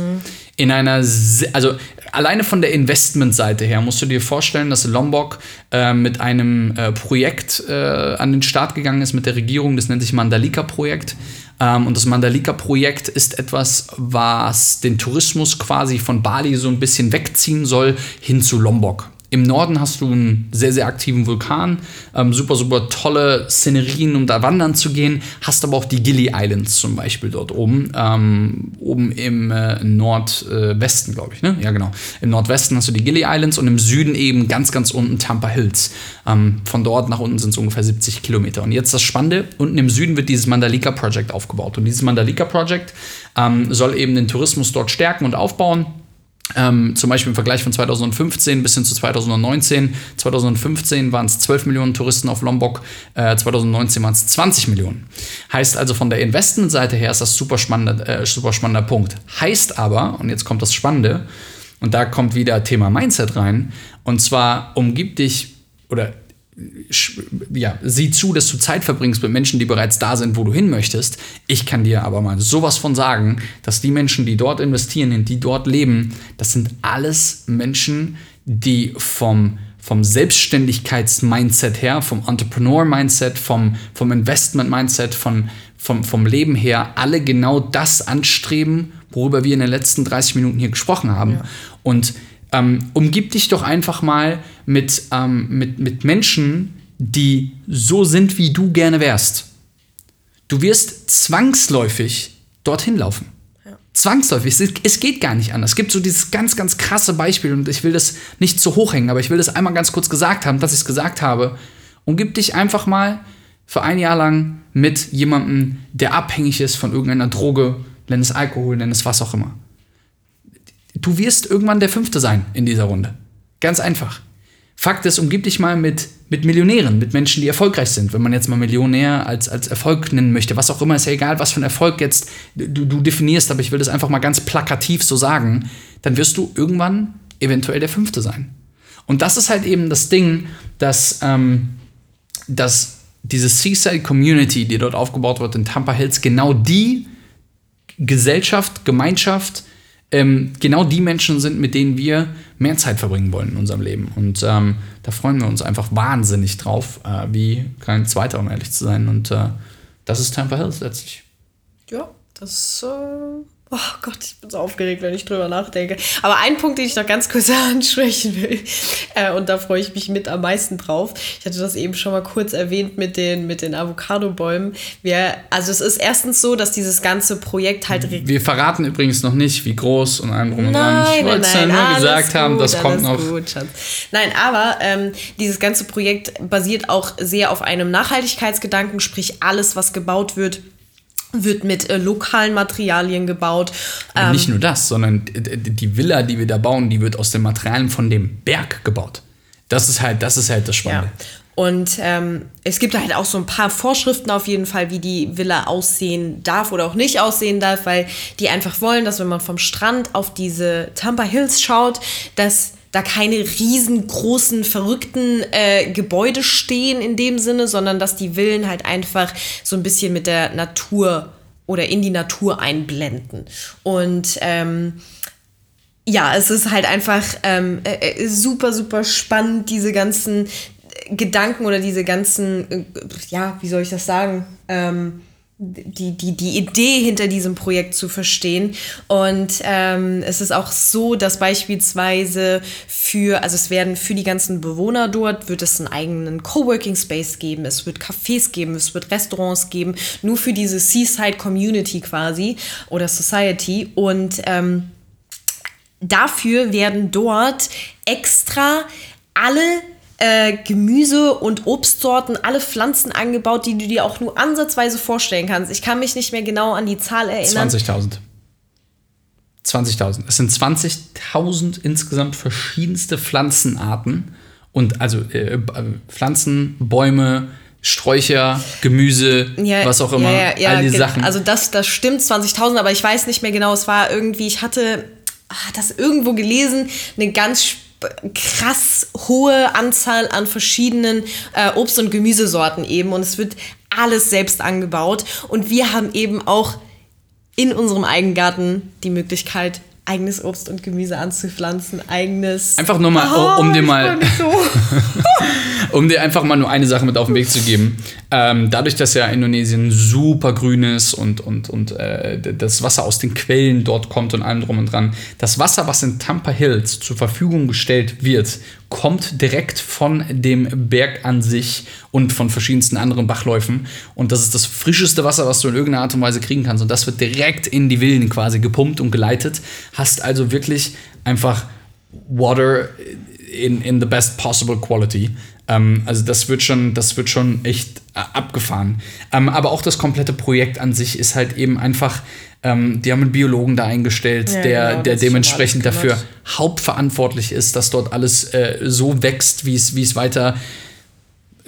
C: In einer, also alleine von der Investmentseite her musst du dir vorstellen, dass Lombok äh, mit einem äh, Projekt äh, an den Start gegangen ist mit der Regierung. Das nennt sich Mandalika-Projekt. Ähm, und das Mandalika-Projekt ist etwas, was den Tourismus quasi von Bali so ein bisschen wegziehen soll hin zu Lombok. Im Norden hast du einen sehr, sehr aktiven Vulkan, ähm, super, super tolle Szenerien, um da wandern zu gehen. Hast aber auch die Gili Islands zum Beispiel dort oben, ähm, oben im äh, Nordwesten, glaube ich, ne? Ja, genau. Im Nordwesten hast du die Gili Islands und im Süden eben ganz, ganz unten Tampa Hills. Ähm, von dort nach unten sind es ungefähr 70 Kilometer. Und jetzt das Spannende, unten im Süden wird dieses Mandalika Project aufgebaut. Und dieses Mandalika Project ähm, soll eben den Tourismus dort stärken und aufbauen. Ähm, zum Beispiel im Vergleich von 2015 bis hin zu 2019. 2015 waren es 12 Millionen Touristen auf Lombok, äh, 2019 waren es 20 Millionen. Heißt also von der Investmentseite her ist das super spannender, äh, super spannender Punkt. Heißt aber, und jetzt kommt das Spannende, und da kommt wieder Thema Mindset rein, und zwar umgib dich oder ja, sieh zu, dass du Zeit verbringst mit Menschen, die bereits da sind, wo du hin möchtest. Ich kann dir aber mal sowas von sagen, dass die Menschen, die dort investieren, die dort leben, das sind alles Menschen, die vom vom Selbstständigkeits-Mindset her, vom Entrepreneur-Mindset, vom, vom Investment-Mindset, von, vom, vom Leben her, alle genau das anstreben, worüber wir in den letzten 30 Minuten hier gesprochen haben. Und ähm, umgib dich doch einfach mal mit, ähm, mit, mit Menschen, die so sind, wie du gerne wärst. Du wirst zwangsläufig dorthin laufen. Zwangsläufig. Es, es geht gar nicht anders. Es gibt so dieses ganz, ganz krasse Beispiel und ich will das nicht zu hoch hängen, aber ich will das einmal ganz kurz gesagt haben, dass ich es gesagt habe. Umgib dich einfach mal für ein Jahr lang mit jemandem, der abhängig ist von irgendeiner Droge, nenn es Alkohol, nenn es was auch immer du wirst irgendwann der Fünfte sein in dieser Runde. Ganz einfach. Fakt ist, umgib dich mal mit, mit Millionären, mit Menschen, die erfolgreich sind. Wenn man jetzt mal Millionär als, als Erfolg nennen möchte, was auch immer, ist ja egal, was für ein Erfolg jetzt du, du definierst, aber ich will das einfach mal ganz plakativ so sagen, dann wirst du irgendwann eventuell der Fünfte sein. Und das ist halt eben das Ding, dass, ähm, dass diese Seaside Community, die dort aufgebaut wird in Tampa Hills, genau die Gesellschaft, Gemeinschaft, ähm, genau die Menschen sind, mit denen wir mehr Zeit verbringen wollen in unserem Leben. Und ähm, da freuen wir uns einfach wahnsinnig drauf, äh, wie kein zweiter, um ehrlich zu sein. Und äh, das ist Tampa Hills letztlich.
D: Ja, das. Äh, oh Gott, ich bin so aufgeregt, wenn ich drüber nachdenke. Aber ein Punkt, den ich noch ganz kurz ansprechen will, äh, und da freue ich mich mit am meisten drauf. Ich hatte das eben schon mal kurz erwähnt mit den, mit den Avocado-Bäumen. Wir, also, es ist erstens so, dass dieses ganze Projekt halt.
C: Wir verraten übrigens noch nicht, wie groß und allem drum und dran. Ich wollte es ja nur gesagt haben,
D: gut,
C: das kommt noch.
D: Gut. Nein, aber ähm, dieses ganze Projekt basiert auch sehr auf einem Nachhaltigkeitsgedanken, sprich alles, was gebaut wird, wird mit äh, lokalen Materialien gebaut.
C: Und
D: Ähm,
C: nicht nur das, sondern die Villa, die wir da bauen, die wird aus den Materialien von dem Berg gebaut. Das ist halt, das ist halt das Spannende.
D: Ja. Und ähm, es gibt halt auch so ein paar Vorschriften auf jeden Fall, wie die Villa aussehen darf oder auch nicht aussehen darf, weil die einfach wollen, dass wenn man vom Strand auf diese Tampa Hills schaut, dass da keine riesengroßen, verrückten äh, Gebäude stehen in dem Sinne, sondern dass die Villen halt einfach so ein bisschen mit der Natur oder in die Natur einblenden. Und ähm, ja, es ist halt einfach ähm, äh, äh, super, super spannend, diese ganzen Gedanken oder diese ganzen, äh, ja, wie soll ich das sagen? Ähm, die, die, die Idee hinter diesem Projekt zu verstehen. Und ähm, es ist auch so, dass beispielsweise für, also es werden für die ganzen Bewohner dort, wird es einen eigenen Coworking Space geben, es wird Cafés geben, es wird Restaurants geben, nur für diese Seaside Community quasi oder Society. Und ähm, dafür werden dort extra alle äh, Gemüse- und Obstsorten, alle Pflanzen angebaut, die du dir auch nur ansatzweise vorstellen kannst. Ich kann mich nicht mehr genau an die Zahl erinnern.
C: 20.000. 20.000. Es sind 20.000 insgesamt verschiedenste Pflanzenarten und also äh, äh, Pflanzen, Bäume, Sträucher, Gemüse,
D: Ja,
C: was auch immer,
D: ja, ja,
C: all die Sachen.
D: Also das, das stimmt, 20.000, aber ich weiß nicht mehr genau. Es war irgendwie, ich hatte ah, das irgendwo gelesen, eine ganz krass hohe Anzahl an verschiedenen äh, Obst- und Gemüsesorten eben. Und es wird alles selbst angebaut. Und wir haben eben auch in unserem Eigengarten die Möglichkeit, eigenes Obst und Gemüse anzupflanzen, eigenes.
C: Einfach nur mal,
D: Ah,
C: um dir mal,
D: so.
C: um dir einfach mal nur eine Sache mit auf den Weg zu geben. Ähm, dadurch, dass ja Indonesien super grün ist und, und, und äh, das Wasser aus den Quellen dort kommt und allem drum und dran, das Wasser, was in Tampa Hills zur Verfügung gestellt wird, kommt direkt von dem Berg an sich und von verschiedensten anderen Bachläufen. Und das ist das frischeste Wasser, was du in irgendeiner Art und Weise kriegen kannst. Und das wird direkt in die Villen quasi gepumpt und geleitet. Hast also wirklich einfach Water in, in the best possible quality. Ähm, also das wird schon, das wird schon echt äh, abgefahren. Ähm, aber auch das komplette Projekt an sich ist halt eben einfach, ähm, die haben einen Biologen da eingestellt,
D: Ja,
C: der,
D: genau,
C: der dementsprechend dafür hauptverantwortlich ist, dass dort alles äh, so wächst, wie es wie es weiter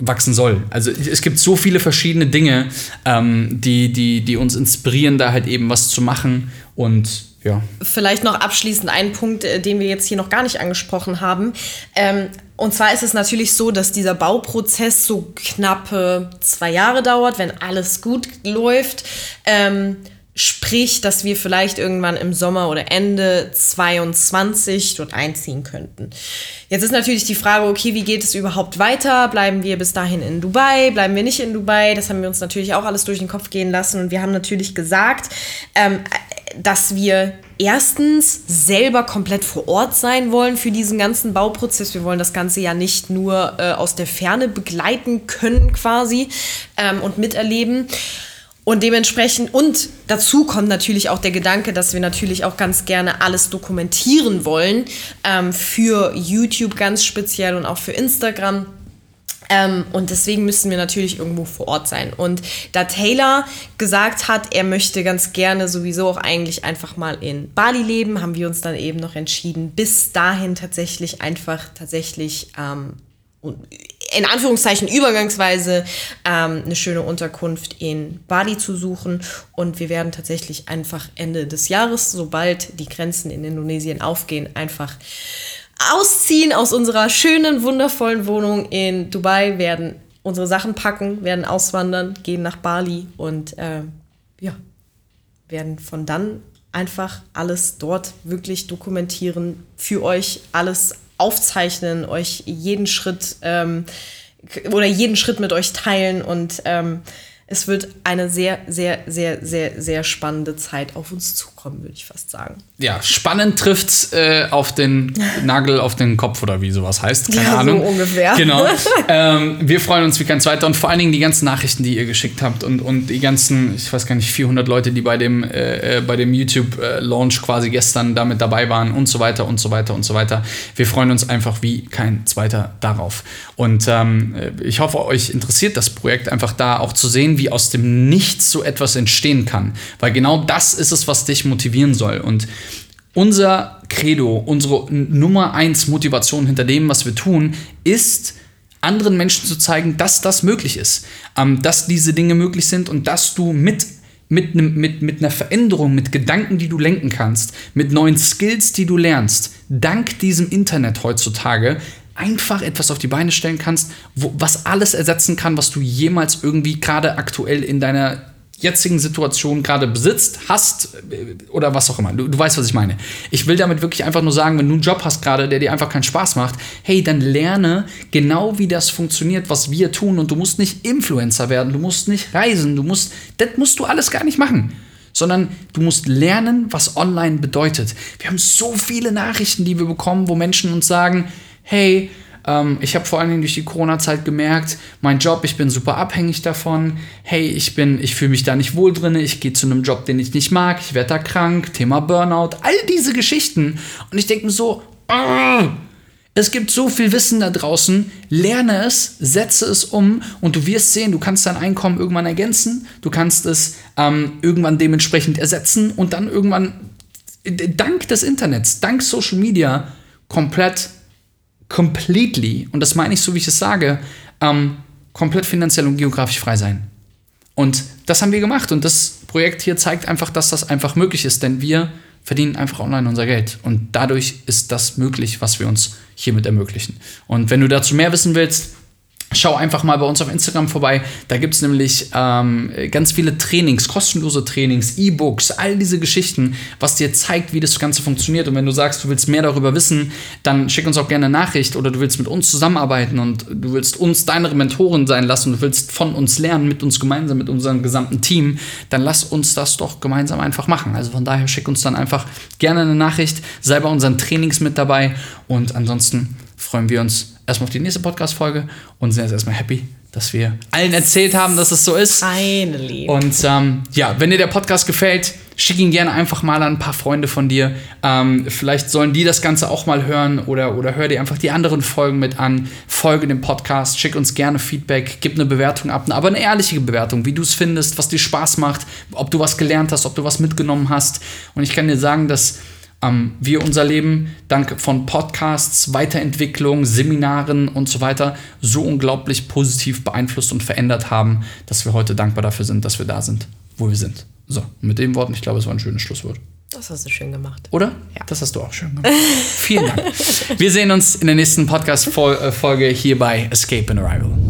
C: wachsen soll. Also es gibt so viele verschiedene Dinge, ähm, die, die, die uns inspirieren, da halt eben was zu machen. Und ja,
D: Vielleicht noch abschließend ein Punkt, äh, den wir jetzt hier noch gar nicht angesprochen haben. Ähm, und zwar ist es natürlich so, dass dieser Bauprozess so knappe zwei Jahre dauert, wenn alles gut läuft. Ähm, sprich, dass wir vielleicht irgendwann im Sommer oder Ende 22 dort einziehen könnten. Jetzt ist natürlich die Frage, okay, wie geht es überhaupt weiter? Bleiben wir bis dahin in Dubai? Bleiben wir nicht in Dubai? Das haben wir uns natürlich auch alles durch den Kopf gehen lassen. Und wir haben natürlich gesagt, ähm, dass wir erstens selber komplett vor Ort sein wollen für diesen ganzen Bauprozess. Wir wollen das Ganze ja nicht nur äh, aus der Ferne begleiten können quasi ähm, und miterleben. Und dementsprechend, und dazu kommt natürlich auch der Gedanke, dass wir natürlich auch ganz gerne alles dokumentieren wollen, ähm, für YouTube ganz speziell und auch für Instagram. Ähm, und deswegen müssen wir natürlich irgendwo vor Ort sein. Und da Taylor gesagt hat, er möchte ganz gerne sowieso auch eigentlich einfach mal in Bali leben, haben wir uns dann eben noch entschieden, bis dahin tatsächlich einfach tatsächlich ähm, in Anführungszeichen übergangsweise ähm, eine schöne Unterkunft in Bali zu suchen. Und wir werden tatsächlich einfach Ende des Jahres, sobald die Grenzen in Indonesien aufgehen, einfach ausziehen aus unserer schönen, wundervollen Wohnung in Dubai, werden unsere Sachen packen, werden auswandern, gehen nach Bali und ähm, ja, werden von dann einfach alles dort wirklich dokumentieren, für euch alles aufzeichnen, euch jeden Schritt ähm, oder jeden Schritt mit euch teilen und ähm, es wird eine sehr, sehr, sehr, sehr, sehr spannende Zeit auf uns zukommen, würde ich fast sagen.
C: ja spannend trifft äh, auf den Nagel auf den Kopf oder wie sowas heißt. Keine
D: Ja, so
C: Ahnung.
D: ungefähr.
C: Genau. ähm, wir freuen uns wie kein zweiter und vor allen Dingen die ganzen Nachrichten, die ihr geschickt habt und, und die ganzen, ich weiß gar nicht, 400 Leute, die bei dem, äh, äh, bei dem YouTube-Launch quasi gestern damit dabei waren und so weiter und so weiter und so weiter. Wir freuen uns einfach wie kein zweiter darauf. Und ähm, ich hoffe, euch interessiert das Projekt einfach da auch zu sehen, wie aus dem Nichts so etwas entstehen kann. Weil genau das ist es, was dich motivieren soll. Und unser Credo, unsere Nummer eins Motivation hinter dem, was wir tun, ist, anderen Menschen zu zeigen, dass das möglich ist, ähm, dass diese Dinge möglich sind und dass du mit mit, nem, mit, mit einer Veränderung, mit Gedanken, die du lenken kannst, mit neuen Skills, die du lernst, dank diesem Internet heutzutage einfach etwas auf die Beine stellen kannst, wo, was alles ersetzen kann, was du jemals irgendwie gerade aktuell in deiner jetzigen Situation gerade besitzt, hast äh, oder was auch immer. Du, du weißt, was ich meine. Ich will damit wirklich einfach nur sagen, wenn du einen Job hast gerade, der dir einfach keinen Spaß macht, hey, dann lerne genau, wie das funktioniert, was wir tun und du musst nicht Influencer werden, du musst nicht reisen, du musst, das musst du alles gar nicht machen sondern du musst lernen, was online bedeutet. Wir haben so viele Nachrichten, die wir bekommen, wo Menschen uns sagen, hey, ähm, ich habe vor allen Dingen durch die Corona-Zeit gemerkt, mein Job, ich bin super abhängig davon. Hey, ich bin, ich fühle mich da nicht wohl drin. Ich gehe zu einem Job, den ich nicht mag. Ich werde da krank. Thema Burnout. All diese Geschichten. Und ich denke mir so, oh, es gibt so viel Wissen da draußen. Lerne es, setze es um und du wirst sehen, du kannst dein Einkommen irgendwann ergänzen. Du kannst es ähm, irgendwann dementsprechend ersetzen und dann irgendwann dank des Internets, dank Social Media komplett completely, und das meine ich so, wie ich es sage, ähm, komplett finanziell und geografisch frei sein. Und das haben wir gemacht und das Projekt hier zeigt einfach, dass das einfach möglich ist, denn wir verdienen einfach online unser Geld und dadurch ist das möglich, was wir uns hiermit ermöglichen. Und wenn du dazu mehr wissen willst, Schau einfach mal bei uns auf Instagram vorbei. Da gibt es nämlich ähm, ganz viele Trainings, kostenlose Trainings, E-Books, all diese Geschichten, was dir zeigt, wie das Ganze funktioniert. Und wenn du sagst, du willst mehr darüber wissen, dann schick uns auch gerne eine Nachricht oder du willst mit uns zusammenarbeiten und du willst uns deine Mentoren sein lassen, du willst von uns lernen, mit uns gemeinsam, mit unserem gesamten Team, dann lass uns das doch gemeinsam einfach machen. Also von daher schick uns dann einfach gerne eine Nachricht, sei bei unseren Trainings mit dabei und ansonsten freuen wir uns erstmal auf die nächste Podcast-Folge und sind jetzt erstmal happy, dass wir allen erzählt haben, dass es so ist.
D: Finally.
C: Und ähm, ja, wenn dir der Podcast gefällt, schick ihn gerne einfach mal an ein paar Freunde von dir. Ähm, vielleicht sollen die das Ganze auch mal hören oder, oder hör dir einfach die anderen Folgen mit an. Folge dem Podcast, schick uns gerne Feedback, gib eine Bewertung ab, aber eine ehrliche Bewertung, wie du es findest, was dir Spaß macht, ob du was gelernt hast, ob du was mitgenommen hast. Und ich kann dir sagen, dass ähm, wir unser Leben dank von Podcasts, Weiterentwicklung, Seminaren und so weiter so unglaublich positiv beeinflusst und verändert haben, dass wir heute dankbar dafür sind, dass wir da sind, wo wir sind. So, mit den Worten, ich glaube, es war ein schönes Schlusswort.
D: Das hast du schön gemacht.
C: Oder?
D: Ja.
C: Das hast du auch schön gemacht. Vielen Dank. Wir sehen uns in der nächsten Podcast-Folge hier bei Escape and Arrival.